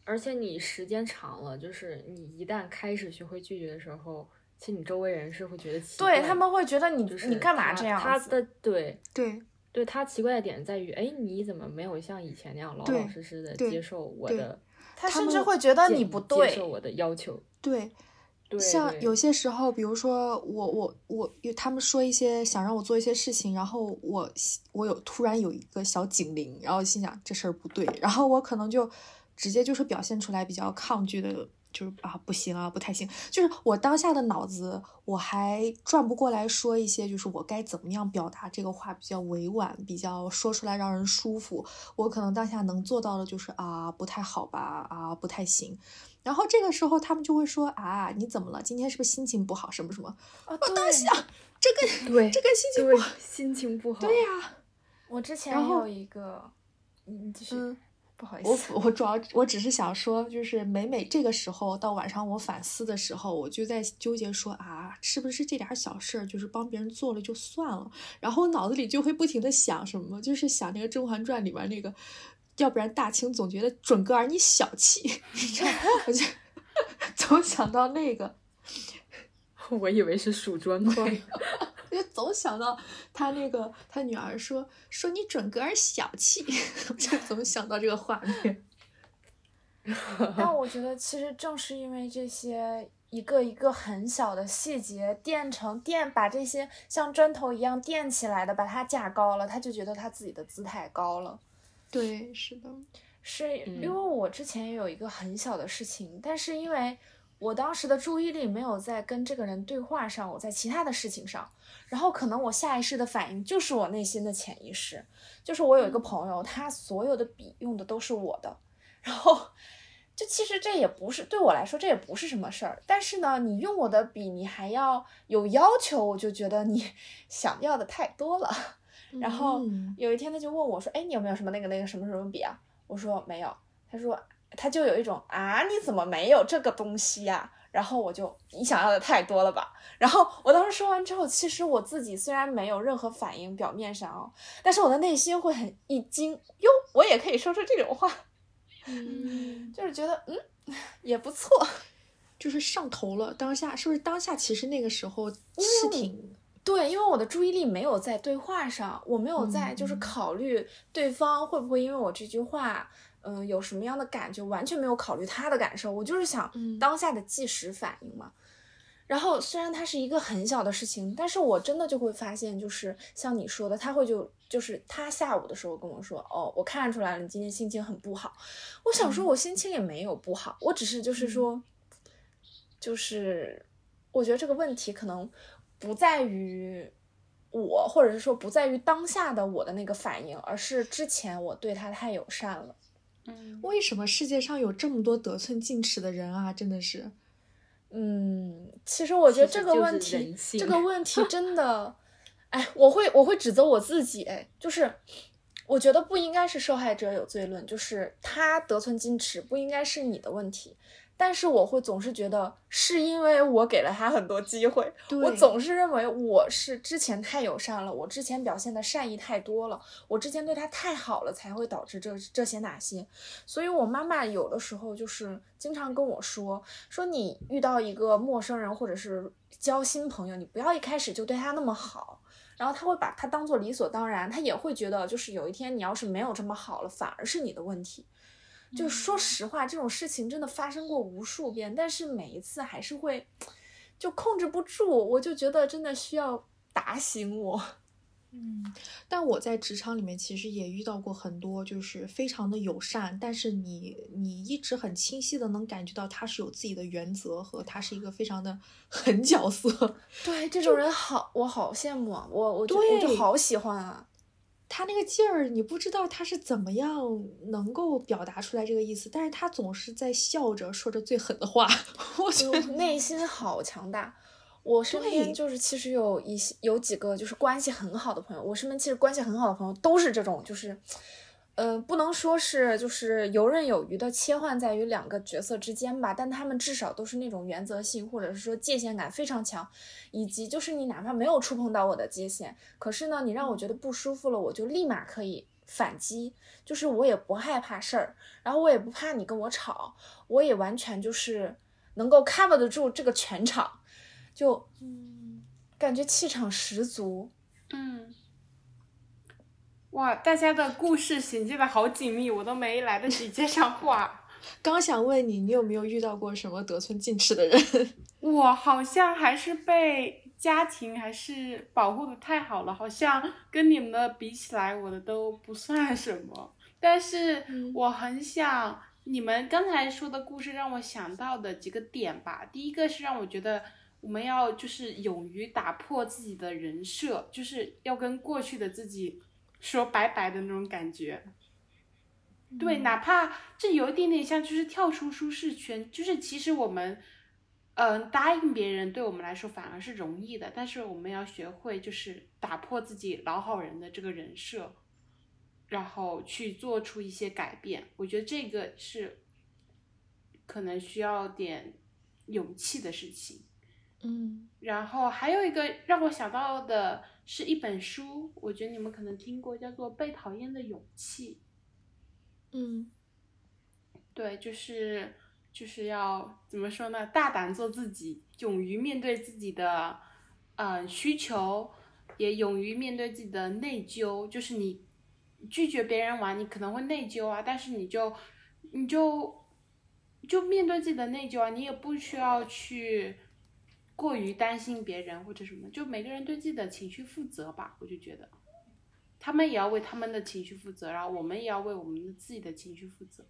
而且你时间长了，就是你一旦开始学会拒绝的时候，其实你周围人是会觉得奇怪，对他们会觉得你你干嘛这样？他的对对对，他奇怪的点在于，哎，你怎么没有像以前那样老老实实的接受我的？他甚至会觉得你不对，接受我的要求。对，对，像有些时候，比如说我我我，他们说一些想让我做一些事情，然后我我有突然有一个小警铃，然后心想这事儿不对，然后我可能就。直接就是表现出来比较抗拒的，就是啊不行啊不太行，就是我当下的脑子我还转不过来说一些，就是我该怎么样表达这个话比较委婉，比较说出来让人舒服。我可能当下能做到的就是啊不太好吧啊不太行，然后这个时候他们就会说啊你怎么了？今天是不是心情不好什么什么？我当下这个对这个心情不好，心情不好。对呀，我之前有一个，嗯继续。不好意思，我我主要我只是想说，就是每每这个时候到晚上我反思的时候，我就在纠结说啊，是不是这点小事儿就是帮别人做了就算了？然后脑子里就会不停的想什么，就是想那个《甄嬛传》里边那个，要不然大清总觉得准哥儿你小气，我就 总想到那个，我以为是数砖块。就总想到他那个他女儿说说你准哥儿小气，就总想到这个画面。但我觉得其实正是因为这些一个一个很小的细节垫成垫，把这些像砖头一样垫起来的，把它架高了，他就觉得他自己的姿态高了。对，是的，是因为我之前也有一个很小的事情，但是因为。我当时的注意力没有在跟这个人对话上，我在其他的事情上，然后可能我下意识的反应就是我内心的潜意识，就是我有一个朋友，他所有的笔用的都是我的，然后就其实这也不是对我来说这也不是什么事儿，但是呢，你用我的笔，你还要有要求，我就觉得你 想要的太多了。然后有一天他就问我说：“哎，你有没有什么那个那个什么什么笔啊？”我说没有。他说。他就有一种啊，你怎么没有这个东西呀？然后我就你想要的太多了吧？然后我当时说完之后，其实我自己虽然没有任何反应，表面上哦，但是我的内心会很一惊哟，我也可以说出这种话，嗯，就是觉得嗯也不错，就是上头了。当下是不是当下？其实那个时候是挺对，因为我的注意力没有在对话上，我没有在就是考虑对方会不会因为我这句话。嗯，有什么样的感觉，完全没有考虑他的感受，我就是想当下的即时反应嘛。然后虽然它是一个很小的事情，但是我真的就会发现，就是像你说的，他会就就是他下午的时候跟我说，哦，我看出来了，你今天心情很不好。我想说，我心情也没有不好，我只是就是说，就是我觉得这个问题可能不在于我，或者是说不在于当下的我的那个反应，而是之前我对他太友善了。嗯，为什么世界上有这么多得寸进尺的人啊？真的是，嗯，其实我觉得这个问题，这个问题 真的，哎，我会我会指责我自己，哎，就是我觉得不应该是受害者有罪论，就是他得寸进尺不应该是你的问题，但是我会总是觉得是因为我给了他很多机会，我总是认为我是之前太友善了，我之前表现的善意太多了，我之前对他太好了，才会导致这这些那些。所以我妈妈有的时候就是经常跟我说，说你遇到一个陌生人或者是交新朋友，你不要一开始就对他那么好。然后他会把他当做理所当然，他也会觉得，就是有一天你要是没有这么好了，反而是你的问题。就说实话，这种事情真的发生过无数遍，但是每一次还是会就控制不住，我就觉得真的需要打醒我。嗯，但我在职场里面其实也遇到过很多，就是非常的友善，但是你你一直很清晰的能感觉到他是有自己的原则和他是一个非常的狠角色。对，这种人好，我好羡慕啊！我我就我就好喜欢啊！他那个劲儿，你不知道他是怎么样能够表达出来这个意思，但是他总是在笑着说着最狠的话，我觉就得内心好强大。我身边就是其实有一些有几个就是关系很好的朋友，我身边其实关系很好的朋友都是这种，就是，呃，不能说是就是游刃有余的切换在于两个角色之间吧，但他们至少都是那种原则性或者是说界限感非常强，以及就是你哪怕没有触碰到我的界限，可是呢，你让我觉得不舒服了，我就立马可以反击，就是我也不害怕事儿，然后我也不怕你跟我吵，我也完全就是能够 cover 得住这个全场。就嗯感觉气场十足。嗯，哇，大家的故事衔接的好紧密，我都没来得及接上话。刚想问你，你有没有遇到过什么得寸进尺的人？我好像还是被家庭还是保护的太好了，好像跟你们的比起来，我的都不算什么。但是我很想你们刚才说的故事让我想到的几个点吧。第一个是让我觉得我们要就是勇于打破自己的人设，就是要跟过去的自己说拜拜的那种感觉。对，哪怕这有一点点像，就是跳出舒适圈，就是其实我们，嗯、答应别人对我们来说反而是容易的，但是我们要学会就是打破自己老好人的这个人设，然后去做出一些改变。我觉得这个是可能需要点勇气的事情。嗯然后还有一个让我想到的是一本书，我觉得你们可能听过，叫做《被讨厌的勇气》。嗯对，就是就是要怎么说呢？大胆做自己，勇于面对自己的呃需求，也勇于面对自己的内疚。就是你拒绝别人玩，你可能会内疚啊，但是你就你就就面对自己的内疚啊，你也不需要去过于担心别人或者什么，就每个人对自己的情绪负责吧。我就觉得。他们也要为他们的情绪负责，然后我们也要为我们的自己的情绪负责。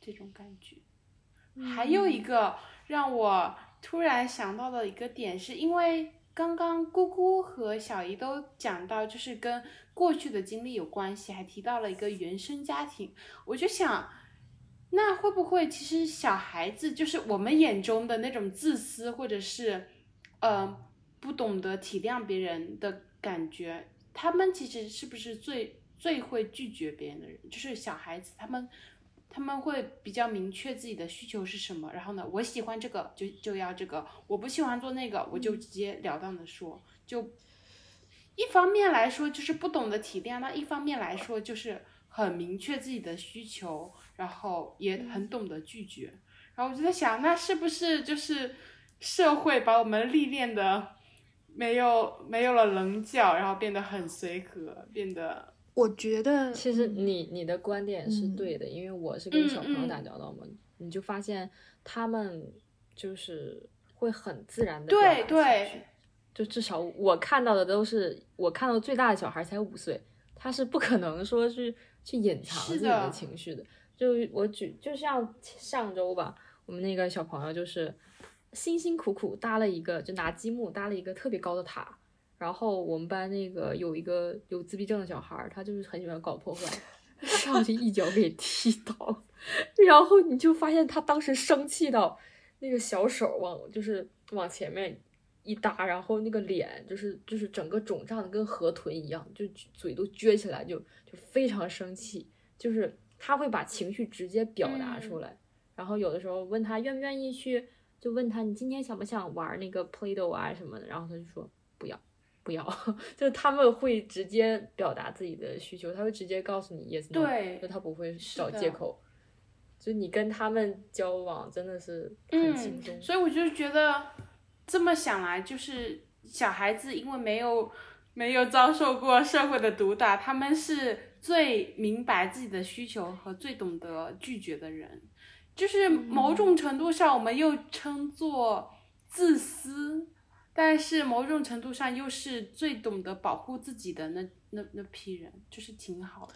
这种感觉。还有一个让我突然想到的一个点，是因为刚刚姑姑和小姨都讲到，就是跟过去的经历有关系，还提到了一个原生家庭，我就想，那会不会其实小孩子就是我们眼中的那种自私，或者是，呃，不懂得体谅别人的感觉，他们其实是不是最最会拒绝别人的人？就是小孩子，他们他们会比较明确自己的需求是什么，然后呢，我喜欢这个就就要这个，我不喜欢做那个，我就直截了当的说，就一方面来说就是不懂得体谅，那一方面来说就是很明确自己的需求，然后也很懂得拒绝。然后我就在想，那是不是就是社会把我们历练的没有没有了棱角，然后变得很随和，变得我觉得其实你你的观点是嗯对的，因为我是跟小朋友打交道嘛，你就发现他们就是会很自然的对对，就至少我看到的都是我看到最大的小孩才五岁，他是不可能说是去隐藏自己的的情绪的。就我举，就像上周吧，我们那个小朋友就是辛辛苦苦搭了一个，就拿积木搭了一个特别高的塔。然后我们班那个有一个有自闭症的小孩，他就是很喜欢搞破坏，上去一脚给踢倒，然后你就发现他当时生气到那个小手往就是往前面一搭，然后那个脸就是就是整个肿胀的跟河豚一样，就嘴都撅起来，就就非常生气，就是他会把情绪直接表达出来，然后有的时候问他愿不愿意去，就问他你今天想不想玩那个 Play-Doh 啊什么的，然后他就说不要不要，就他们会直接表达自己的需求，他会直接告诉你 yes no，对就他不会找借口。就你跟他们交往真的是很轻松，嗯，所以我就觉得这么想来，就是小孩子因为没有没有遭受过社会的毒打，他们是最明白自己的需求和最懂得拒绝的人。就是某种程度上，我们又称作自私，但是某种程度上又是最懂得保护自己的那那那批人，就是挺好的。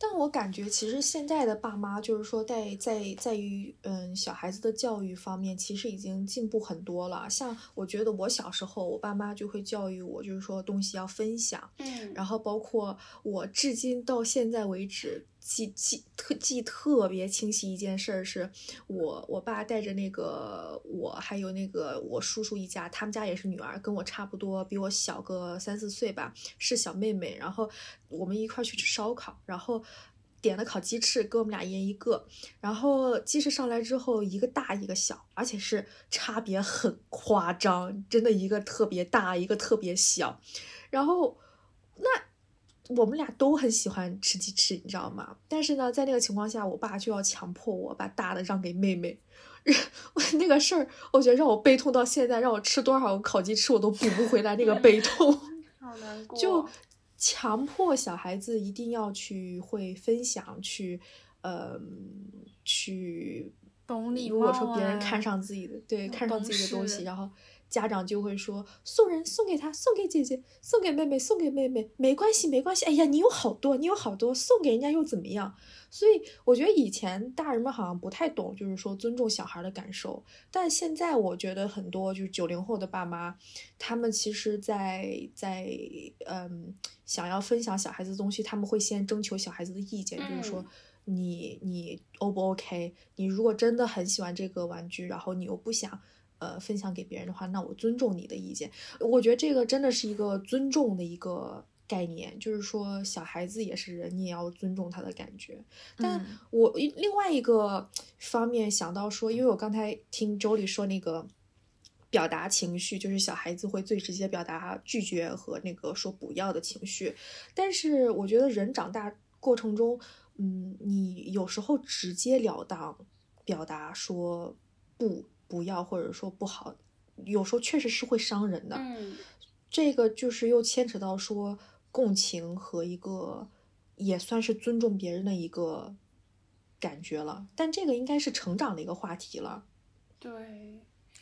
但我感觉，其实现在的爸妈，就是说在在在于嗯小孩子的教育方面，其实已经进步很多了。像我觉得我小时候，我爸妈就会教育我，就是说东西要分享。嗯然后包括我至今到现在为止记记特记特别清晰一件事儿，是我我爸带着那个我还有那个我叔叔一家，他们家也是女儿，跟我差不多，比我小个三四岁吧，是小妹妹。然后我们一块去吃烧烤，然后。点了烤鸡翅，给我们俩一人一个。然后鸡翅上来之后，一个大一个小，而且是差别很夸张，真的一个特别大，一个特别小。然后那我们俩都很喜欢吃鸡翅，你知道吗？但是呢，在那个情况下，我爸就要强迫我把大的让给妹妹。那个事儿，我觉得让我悲痛到现在，让我吃多少个烤鸡翅，我都补不回来那个悲痛。好难 过。就强迫小孩子一定要去会分享，去呃去懂礼如果说别人啊看上自己的，对，看上自己的东西，然后家长就会说送人送给他，送给姐姐，送给妹妹，送给妹妹，没关系没关系。哎呀，你有好多，你有好多，送给人家又怎么样？所以我觉得以前大人们好像不太懂，就是说尊重小孩的感受。但现在我觉得很多就是九零后的爸妈，他们其实在在嗯想要分享小孩子的东西，他们会先征求小孩子的意见，就是说嗯你你 O 不 OK？你如果真的很喜欢这个玩具，然后你又不想。呃，分享给别人的话，那我尊重你的意见。我觉得这个真的是一个尊重的一个概念，就是说小孩子也是人，你也要尊重他的感觉。但嗯我另外一个方面想到说，因为我刚才听周丽说那个表达情绪，就是小孩子会最直接表达拒绝和那个说不要的情绪，但是我觉得人长大过程中，嗯，你有时候直截了当表达说不不要或者说不好，有时候确实是会伤人的。嗯这个就是又牵扯到说共情和一个也算是尊重别人的一个感觉了，但这个应该是成长的一个话题了。对。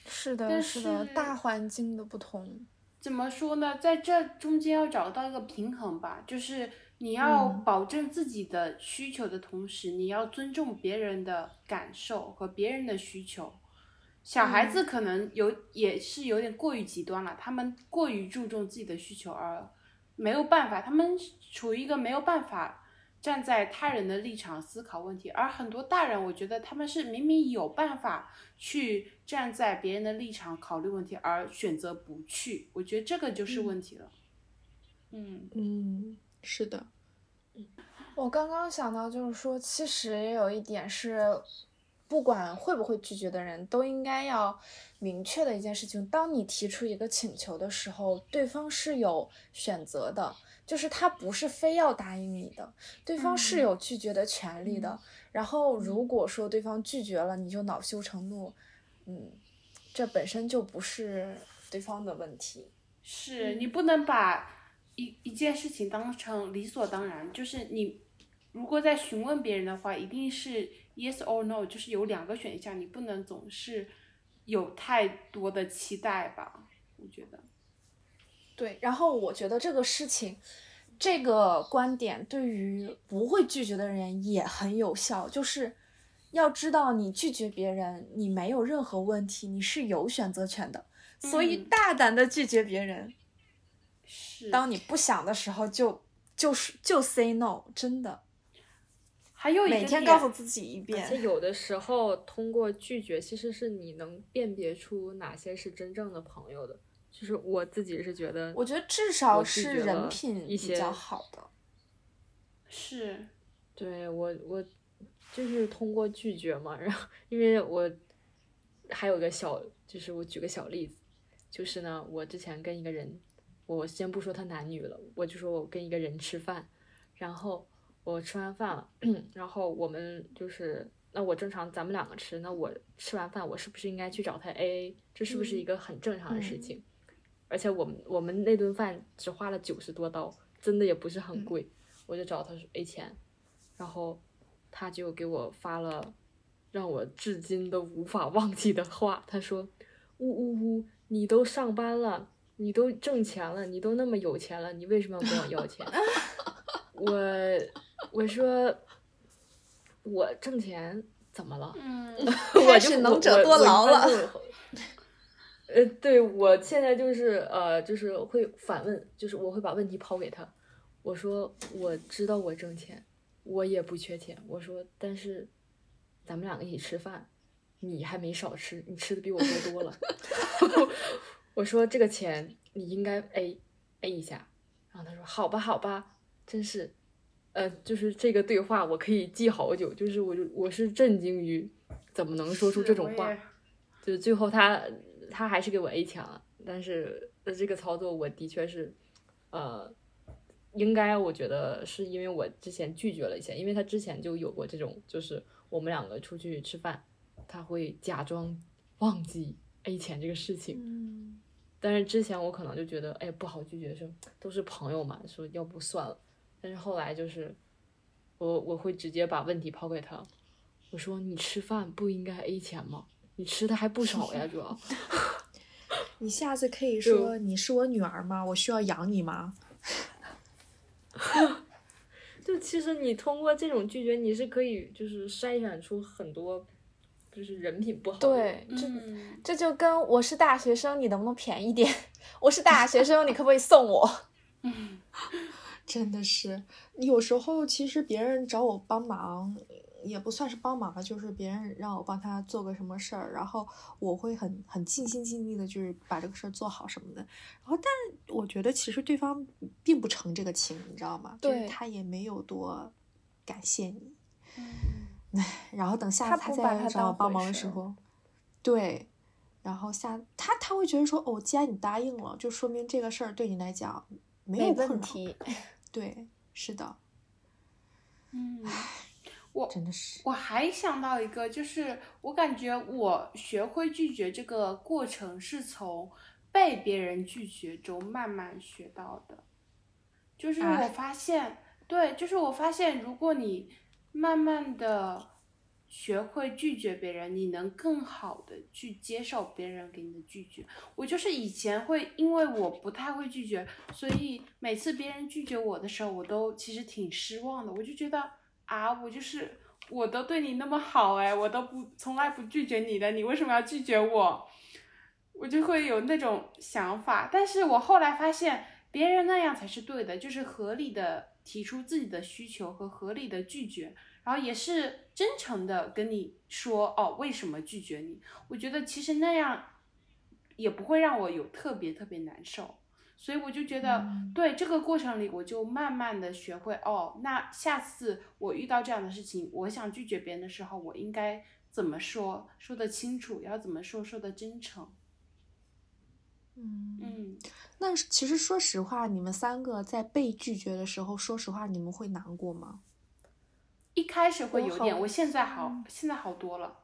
是的，但是的，大环境的不同。怎么说呢？在这中间要找到一个平衡吧，就是你要嗯保证自己的需求的同时，你要尊重别人的感受和别人的需求。小孩子可能有、也是有点过于极端了，他们过于注重自己的需求而没有办法，他们处于一个没有办法站在他人的立场思考问题，而很多大人，我觉得他们是明明有办法去站在别人的立场考虑问题，而选择不去，我觉得这个就是问题了。嗯。嗯，是的，我刚刚想到，就是说，其实也有一点是，不管会不会拒绝的人，都应该要明确的一件事情：当你提出一个请求的时候，对方是有选择的，就是他不是非要答应你的，对方是嗯有拒绝的权利的。然后，如果说对方拒绝了，你就恼羞成怒，嗯，这本身就不是对方的问题。是你不能把一一件事情当成理所当然，就是你如果在询问别人的话，一定是 yes or no，就是有两个选项，你不能总是有太多的期待吧？我觉得，对，然后我觉得这个事情，这个观点对于不会拒绝的人也很有效，就是要知道你拒绝别人，你没有任何问题，你是有选择权的，所以嗯大胆的拒绝别人。是当你不想的时候就，就是就 say no，真的，还有一每天告诉自己一而且遍。有的时候通过拒绝，其实是你能辨别出哪些是真正的朋友的。就是我自己是觉得，我觉得至少是人品比一些较好的。是对我我就是通过拒绝嘛，然后因为我还有个小，就是我举个小例子，就是呢，我之前跟一个人，我先不说他男女了，我就说我跟一个人吃饭，然后我吃完饭了，然后我们就是，那我正常咱们两个吃，那我吃完饭我是不是应该去找他 AA？这是不是一个很正常的事情？而且我们我们那顿饭只花了九十多刀，真的也不是很贵，我就找他说 A 钱，然后他就给我发了让我至今都无法忘记的话，他说：“呜呜呜，你都上班了，你都挣钱了，你都那么有钱了，你为什么要跟我要钱？” 我我说我挣钱怎么了？嗯，我开就始能者多劳了呃，对我现在就是呃，就是会反问，就是我会把问题抛给他，我说我知道我挣钱，我也不缺钱，我说但是咱们两个一起吃饭，你还没少吃，你吃的比我多多了。我说这个钱你应该 A A 一下，然后他说好吧好吧，真是，呃，就是这个对话我可以记好久，就是我就我是震惊于怎么能说出这种话是，就是最后他他还是给我 A 强了，但是呃这个操作我的确是，呃，应该我觉得是因为我之前拒绝了一些，因为他之前就有过这种，就是我们两个出去吃饭，他会假装忘记 A 钱这个事情，嗯但是之前我可能就觉得，哎，不好拒绝，说都是朋友嘛，说要不算了。但是后来就是，我我会直接把问题抛给他，我说你吃饭不应该 A 钱吗？你吃的还不少呀，主要。你下次可以说你是我女儿吗？我需要养你吗？就其实你通过这种拒绝，你是可以就是筛选出很多，就是人品不好的。对，这嗯，这就跟我是大学生，你能不能便宜点？我是大学生，你可不可以送我？真的是，有时候其实别人找我帮忙，也不算是帮忙吧，就是别人让我帮他做个什么事儿，然后我会很很尽心尽力的，就是把这个事儿做好什么的。然后，但我觉得其实对方并不成这个情，你知道吗？就是对他也没有多感谢你。然后等下次他再找我帮忙的时候，对，然后下他他会觉得说，哦，既然你答应了，就说明这个事儿对你来讲没有没困扰。对，是的，嗯，我真的是。我还想到一个，就是我感觉我学会拒绝这个过程是从被别人拒绝中慢慢学到的。就是啊我发现，对，就是我发现，如果你慢慢的学会拒绝别人，你能更好的去接受别人给你的拒绝。我就是以前会因为我不太会拒绝，所以每次别人拒绝我的时候，我都其实挺失望的。我就觉得啊，我就是我都对你那么好哎，我都不从来不拒绝你的，你为什么要拒绝我？我就会有那种想法。但是我后来发现，别人那样才是对的，就是合理的提出自己的需求和合理的拒绝。然后也是真诚的跟你说哦，为什么拒绝你？我觉得其实那样也不会让我有特别特别难受，所以我就觉得，嗯对这个过程里，我就慢慢的学会哦，那下次我遇到这样的事情，我想拒绝别人的时候，我应该怎么说，说得清楚，要怎么说，说得真诚。嗯，嗯，那其实说实话，你们三个在被拒绝的时候，说实话，你们会难过吗？一开始会有点，好我现在好，现在好多了。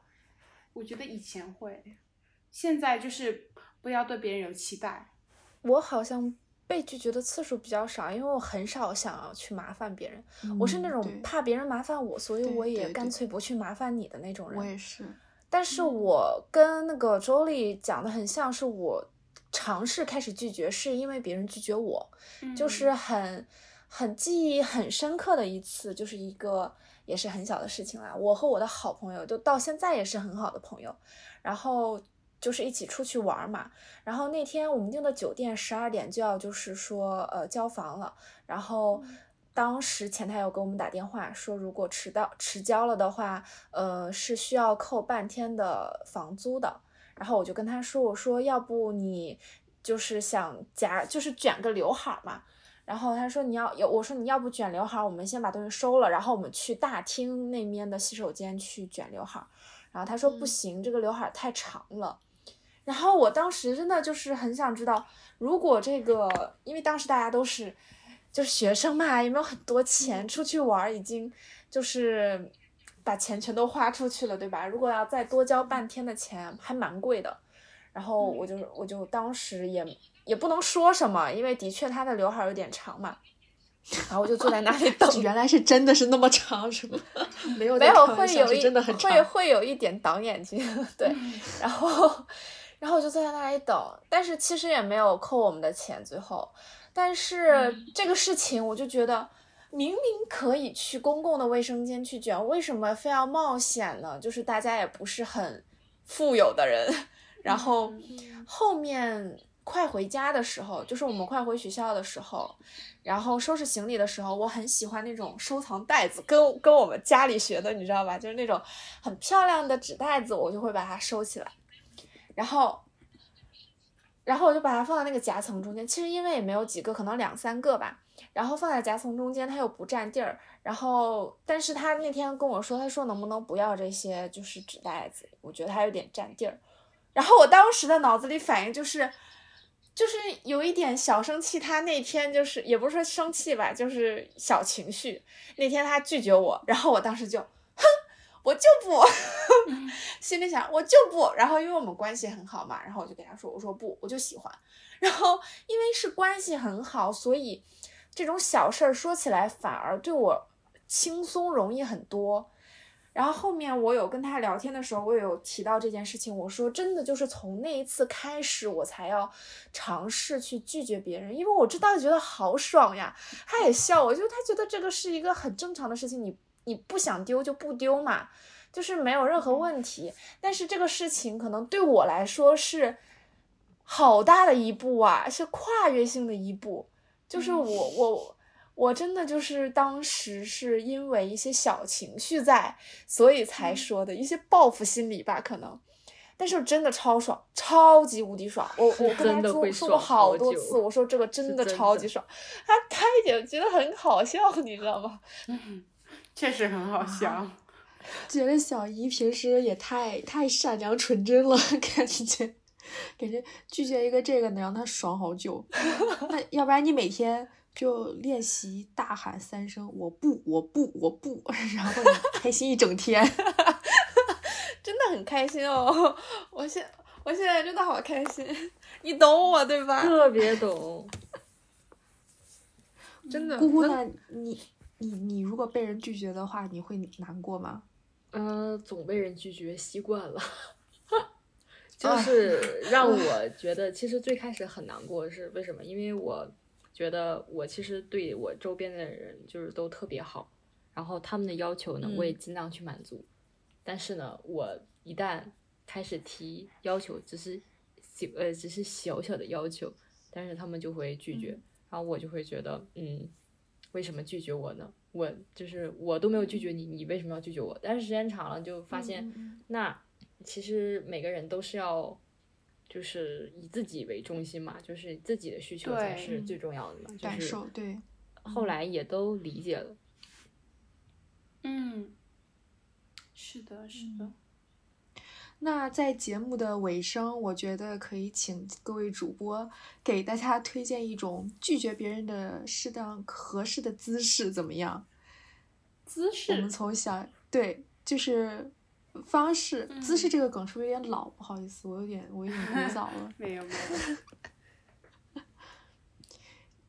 我觉得以前会，现在就是不要对别人有期待。我好像被拒绝的次数比较少，因为我很少想要去麻烦别人。我是那种怕别人麻烦我，所以我也干脆不去麻烦你的那种人。我也是，但是我跟那个周丽讲的很像，是我尝试开始拒绝，是因为别人拒绝我，就是嗯很很记忆很深刻的一次，就是一个也是很小的事情啦。我和我的好朋友，就到现在也是很好的朋友，然后就是一起出去玩嘛。然后那天我们订的酒店十二点就要就是说呃交房了，然后。当时前台有给我们打电话说，如果迟到迟交了的话，呃，是需要扣半天的房租的。然后我就跟他说，我说要不你就是想夹，就是卷个刘海儿嘛。然后他说你要有，我说你要不卷刘海儿，我们先把东西收了，然后我们去大厅那边的洗手间去卷刘海儿。然后他说不行，这个刘海儿太长了。然后我当时真的就是很想知道，如果这个，因为当时大家都是就是学生嘛，也没有很多钱，出去玩儿已经就是把钱全都花出去了，对吧？如果要再多交半天的钱，还蛮贵的。然后我就我就当时也也不能说什么，因为的确他的刘海儿有点长嘛。然后我就坐在那里 等，原来是真的是那么长，是吗？没有没有会有一真的很长，会会有一点挡眼睛，对。然后然后我就坐在那里等，但是其实也没有扣我们的钱最后。但是这个事情我就觉得，明明可以去公共的卫生间去卷，为什么非要冒险呢？就是大家也不是很富有的人。然后后面快回家的时候，就是我们快回学校的时候。然后收拾行李的时候，我很喜欢那种收藏袋子，跟跟我们家里学的，你知道吧？就是那种很漂亮的纸袋子，我就会把它收起来。然后，然后我就把它放在那个夹层中间。其实因为也没有几个，可能两三个吧。然后放在夹层中间，它又不占地儿。然后，但是他那天跟我说，他说能不能不要这些，就是纸袋子，我觉得它有点占地儿。然后我当时的脑子里反应就是。就是有一点小生气，他那天就是也不是说生气吧，就是小情绪。那天他拒绝我，然后我当时就，哼，我就不，心里想我就不。然后因为我们关系很好嘛，然后我就给他说，我说不，我就喜欢。然后因为是关系很好，所以这种小事儿说起来反而对我轻松容易很多。然后后面我有跟他聊天的时候，我也有提到这件事情。我说真的，就是从那一次开始，我才要尝试去拒绝别人，因为我知道觉得好爽呀。他也笑我，就他觉得这个是一个很正常的事情，你你不想丢就不丢嘛，就是没有任何问题。但是这个事情可能对我来说是好大的一步啊，是跨越性的一步，就是我我。我真的就是当时是因为一些小情绪在，所以才说的一些报复心理吧，可能。但是真的超爽，超级无敌爽。我我跟他说说过好多次，我说这个真的超级爽。他他也觉得很好笑，你知道吗？确实很好笑。觉得小姨平时也太太善良纯真了，感觉感觉拒绝一个这个能让他爽好久。那要不然你每天。就练习大喊三声“我不，我不，我不”，然后开心一整天，真的很开心哦！我现我现在真的好开心，你懂我对吧？特别懂，真的。姑姑呢？你你你如果被人拒绝的话，你会难过吗？嗯，总被人拒绝习惯了，就是让我觉得其实最开始很难过是为什么？因为我。觉得我其实对我周边的人就是都特别好，然后他们的要求呢，我也尽量去满足。但是呢，我一旦开始提要求，只是小呃，只是小小的要求，但是他们就会拒绝，然后我就会觉得，嗯，为什么拒绝我呢？我就是我都没有拒绝你，你为什么要拒绝我？但是时间长了就发现，那其实每个人都是要。就是以自己为中心嘛，就是自己的需求才是最重要的嘛。感受对，后来也都理解了。嗯，是的，是的。那在节目的尾声，我觉得可以请各位主播给大家推荐一种拒绝别人的适当合适的姿势，怎么样？姿势？我们从小对，就是。方式姿势这个梗是不是有点老？不好意思，我有点我有点古早了。没有没有。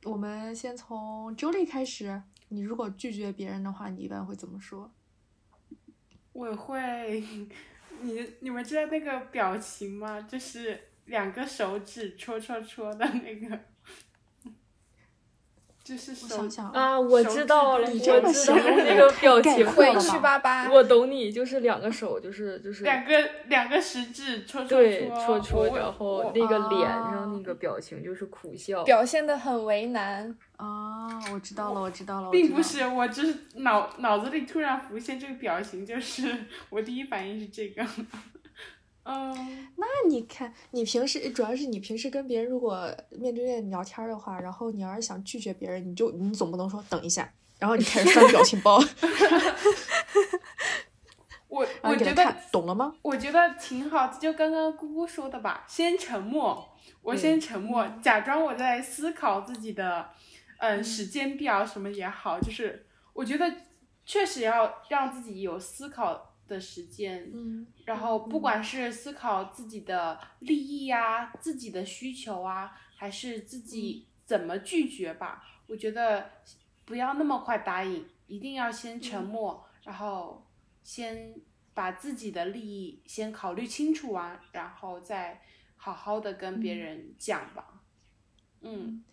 我们先从 Julie 开始。你如果拒绝别人的话，你一般会怎么说？我会，你你们知道那个表情吗？就是两个手指戳戳戳的那个。就是想想啊，我知道了，我知道那个表情，委屈巴巴。我懂你，就是两个手，就是就是两个两个食指戳戳对戳戳，然后那个脸上那个表情就是苦笑，表现的很为难啊。我知道了，我知道了，并不是，我就是脑脑子里突然浮现这个表情，就是我第一反应是这个。嗯，那你看，你平时主要是你平时跟别人如果面对面聊天的话，然后你要是想拒绝别人，你就你总不能说等一下，然后你开始翻表情包，我我觉得懂了吗？我觉得挺好，就刚刚姑姑说的吧，先沉默，我先沉默，假装我在思考自己的，嗯，时间表什么也好，就是我觉得确实要让自己有思考的时间，嗯然后不管是思考自己的利益呀、自己的需求啊，还是自己怎么拒绝吧，我觉得不要那么快答应，一定要先沉默，然后先把自己的利益先考虑清楚完，然后再好好的跟别人讲吧。嗯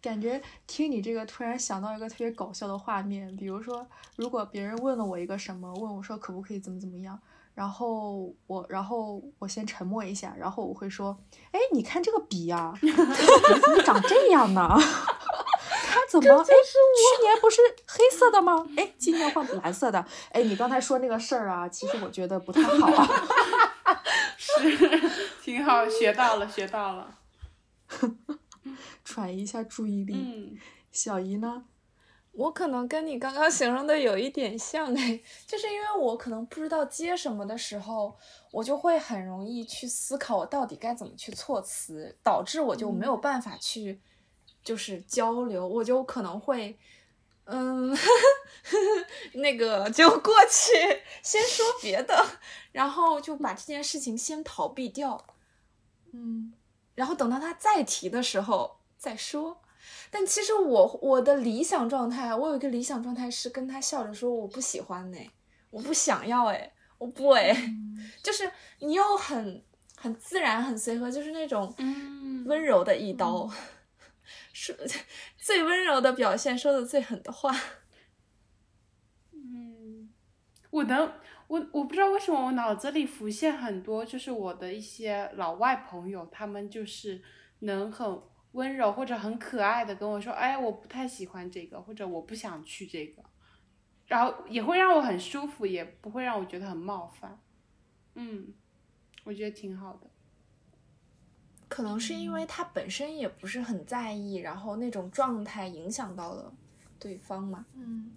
感觉听你这个，突然想到一个特别搞笑的画面，比如说，如果别人问了我一个什么，问我说可不可以怎么怎么样，然后我，然后我先沉默一下，然后我会说，哎，你看这个笔呀、笔 怎么长这样呢？它怎么？哎，去年不是黑色的吗？哎，今年换蓝色的。哎，你刚才说那个事儿啊，其实我觉得不太好啊。是，挺好，学到了，学到了。转移一下注意力。嗯小姨呢？我可能跟你刚刚形容的有一点像哎，就是因为我可能不知道接什么的时候，我就会很容易去思考我到底该怎么去措辞，导致我就没有办法去就是交流，我就可能会。嗯，那个就过去先说别的，然后就把这件事情先逃避掉，嗯然后等到他再提的时候再说。但其实我我的理想状态，我有一个理想状态是跟他笑着说我不喜欢呢，我不想要哎，我不哎，就是你又很很自然很随和，就是那种嗯温柔的一刀，说 最温柔的表现，说的最狠的话。嗯，我能，我我不知道为什么我脑子里浮现很多，就是我的一些老外朋友，他们就是能很温柔或者很可爱的跟我说，哎，我不太喜欢这个，或者我不想去这个，然后也会让我很舒服，也不会让我觉得很冒犯。嗯，我觉得挺好的。可能是因为他本身也不是很在意，然后那种状态影响到了对方嘛。嗯，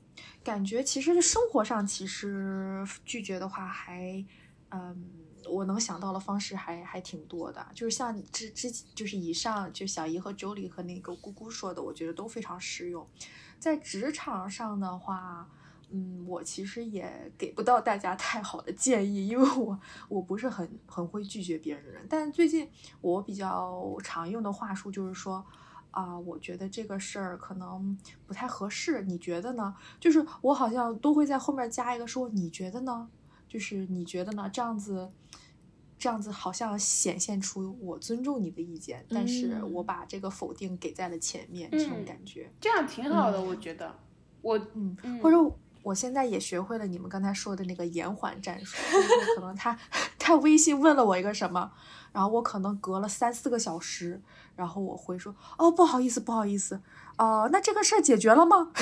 感觉其实生活上其实拒绝的话还，嗯，我能想到的方式还还挺多的。就是像之之就是以上就小姨和周丽和那个姑姑说的，我觉得都非常实用。在职场上的话，嗯，我其实也给不到大家太好的建议，因为我我不是很很会拒绝别人的人。但最近我比较常用的话术就是说，啊、我觉得这个事儿可能不太合适，你觉得呢？就是我好像都会在后面加一个说你觉得呢？就是你觉得呢？这样子。这样子好像显现出我尊重你的意见，但是嗯我把这个否定给在了前面，这种嗯感觉。这样挺好的，我觉得。我嗯，嗯或者我现在也学会了你们刚才说的那个延缓战术，就是可能他 他微信问了我一个什么，然后我可能隔了三四个小时，然后我会说哦不好意思不好意思，哦、那这个事儿解决了吗？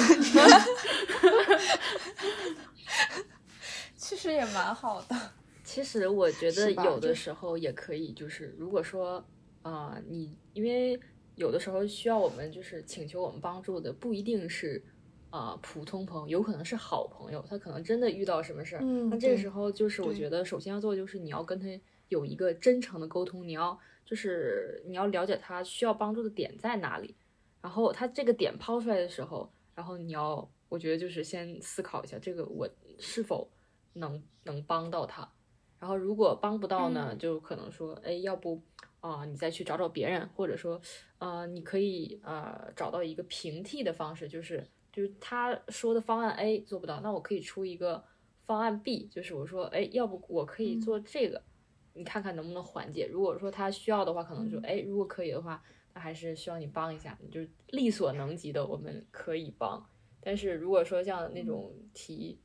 其实也蛮好的。其实我觉得有的时候也可以，就是如果说啊、呃你因为有的时候需要我们就是请求我们帮助的，不一定是啊、呃普通朋友，有可能是好朋友，他可能真的遇到什么事儿，嗯那这个时候就是我觉得首先要做的就是你要跟他有一个真诚的沟通，你要就是你要了解他需要帮助的点在哪里，然后他这个点抛出来的时候，然后你要我觉得就是先思考一下这个我是否能能帮到他。然后如果帮不到呢，嗯。就可能说，哎，要不啊、你再去找找别人，或者说，呃，你可以呃找到一个平替的方式，就是就是他说的方案 A 做不到，那我可以出一个方案 B，就是我说，哎，要不我可以做这个，你看看能不能缓解。如果说他需要的话，可能就，哎，如果可以的话，那还是需要你帮一下，你就力所能及的，我们可以帮。但是如果说像那种提，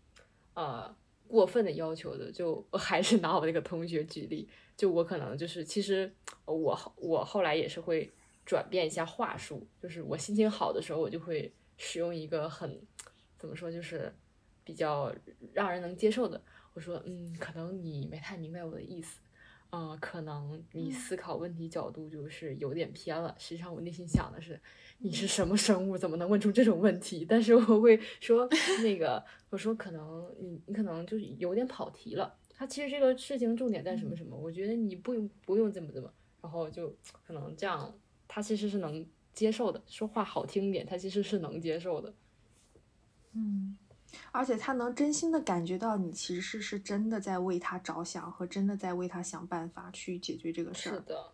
呃。过分的要求的，就我还是拿我那个同学举例，就我可能就是，其实我我后来也是会转变一下话术，就是我心情好的时候，我就会使用一个很怎么说，就是比较让人能接受的。我说，嗯，可能你没太明白我的意思呃，可能你思考问题角度就是有点偏了。实际上，我内心想的是，你是什么生物，怎么能问出这种问题？但是我会说，那个，我说可能你你可能就是有点跑题了。他其实这个事情重点在什么什么？我觉得你不用不用怎么怎么，然后就可能这样，他其实是能接受的。说话好听点，他其实是能接受的。嗯。而且他能真心的感觉到你其实是真的在为他着想，和真的在为他想办法去解决这个事儿。是的，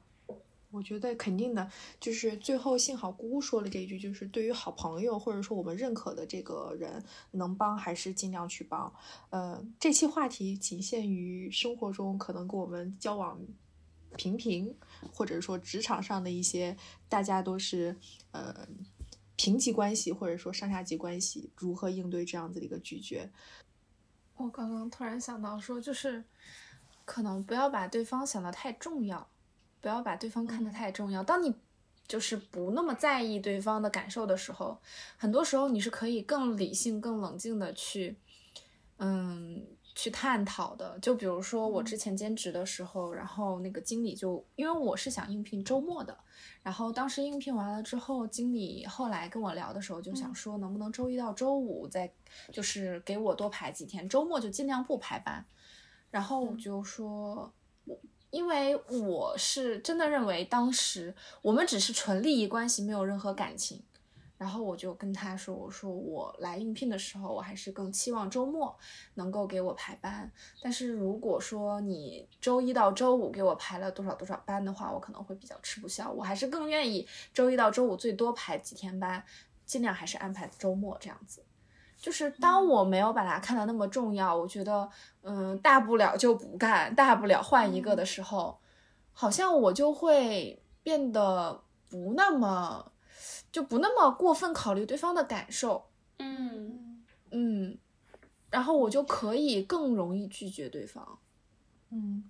我觉得肯定的，就是最后幸好姑姑说了这一句，就是对于好朋友或者说我们认可的这个人，能帮还是尽量去帮。呃，这期话题仅限于生活中可能跟我们交往平平，或者说职场上的一些大家都是呃。平级关系或者说上下级关系，如何应对这样子的一个拒绝？我刚刚突然想到说，就是可能不要把对方想得太重要，不要把对方看得太重要。当你就是不那么在意对方的感受的时候，很多时候你是可以更理性、更冷静的去，嗯。去探讨的，就比如说我之前兼职的时候，然后那个经理就因为我是想应聘周末的，然后当时应聘完了之后，经理后来跟我聊的时候就想说，能不能周一到周五再就是给我多排几天，周末就尽量不排班。然后我就说，我因为我是真的认为当时我们只是纯利益关系，没有任何感情。然后我就跟他说：“我说我来应聘的时候，我还是更期望周末能够给我排班。但是如果说你周一到周五给我排了多少多少班的话，我可能会比较吃不消。我还是更愿意周一到周五最多排几天班，尽量还是安排周末这样子。就是当我没有把它看得那么重要，我觉得嗯，大不了就不干，大不了换一个的时候，好像我就会变得不那么。”就不那么过分考虑对方的感受，嗯。嗯，然后我就可以更容易拒绝对方，嗯，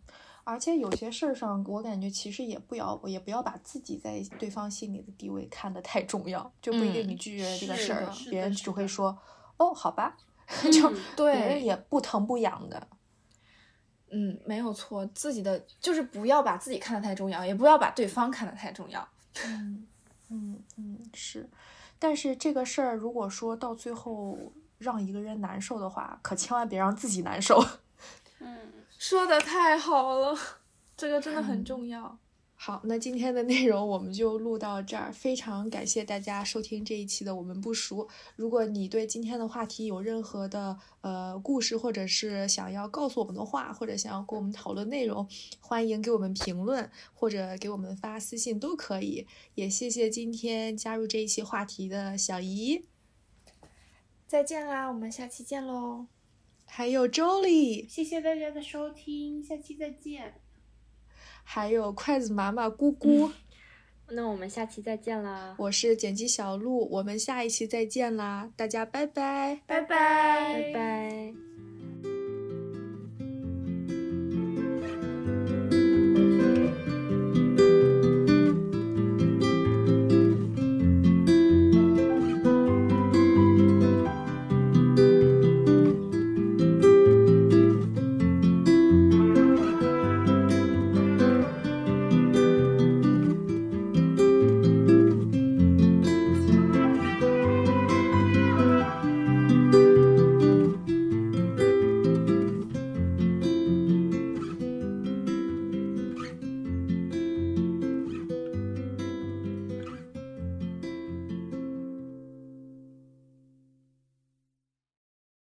而且有些事儿上，我感觉其实也不要，也不要把自己在对方心里的地位看得太重要，就不一定你拒绝这个事儿，别人只会说哦，好吧，就对，别人也不疼不痒的，嗯，没有错，自己的就是不要把自己看得太重要，也不要把对方看得太重要，嗯。嗯嗯是，但是这个事儿如果说到最后让一个人难受的话，可千万别让自己难受。嗯，说的太好了，这个真的很重要。好，那今天的内容我们就录到这儿。非常感谢大家收听这一期的《我们不熟》。如果你对今天的话题有任何的呃故事，或者是想要告诉我们的话，或者想要跟我们讨论内容，欢迎给我们评论或者给我们发私信都可以。也谢谢今天加入这一期话题的小姨。再见啦，我们下期见喽。还有周丽，谢谢大家的收听，下期再见。还有筷子妈妈姑姑，那我们下期再见啦！我是剪辑小鹿，我们下一期再见啦！大家拜拜，拜拜，拜拜。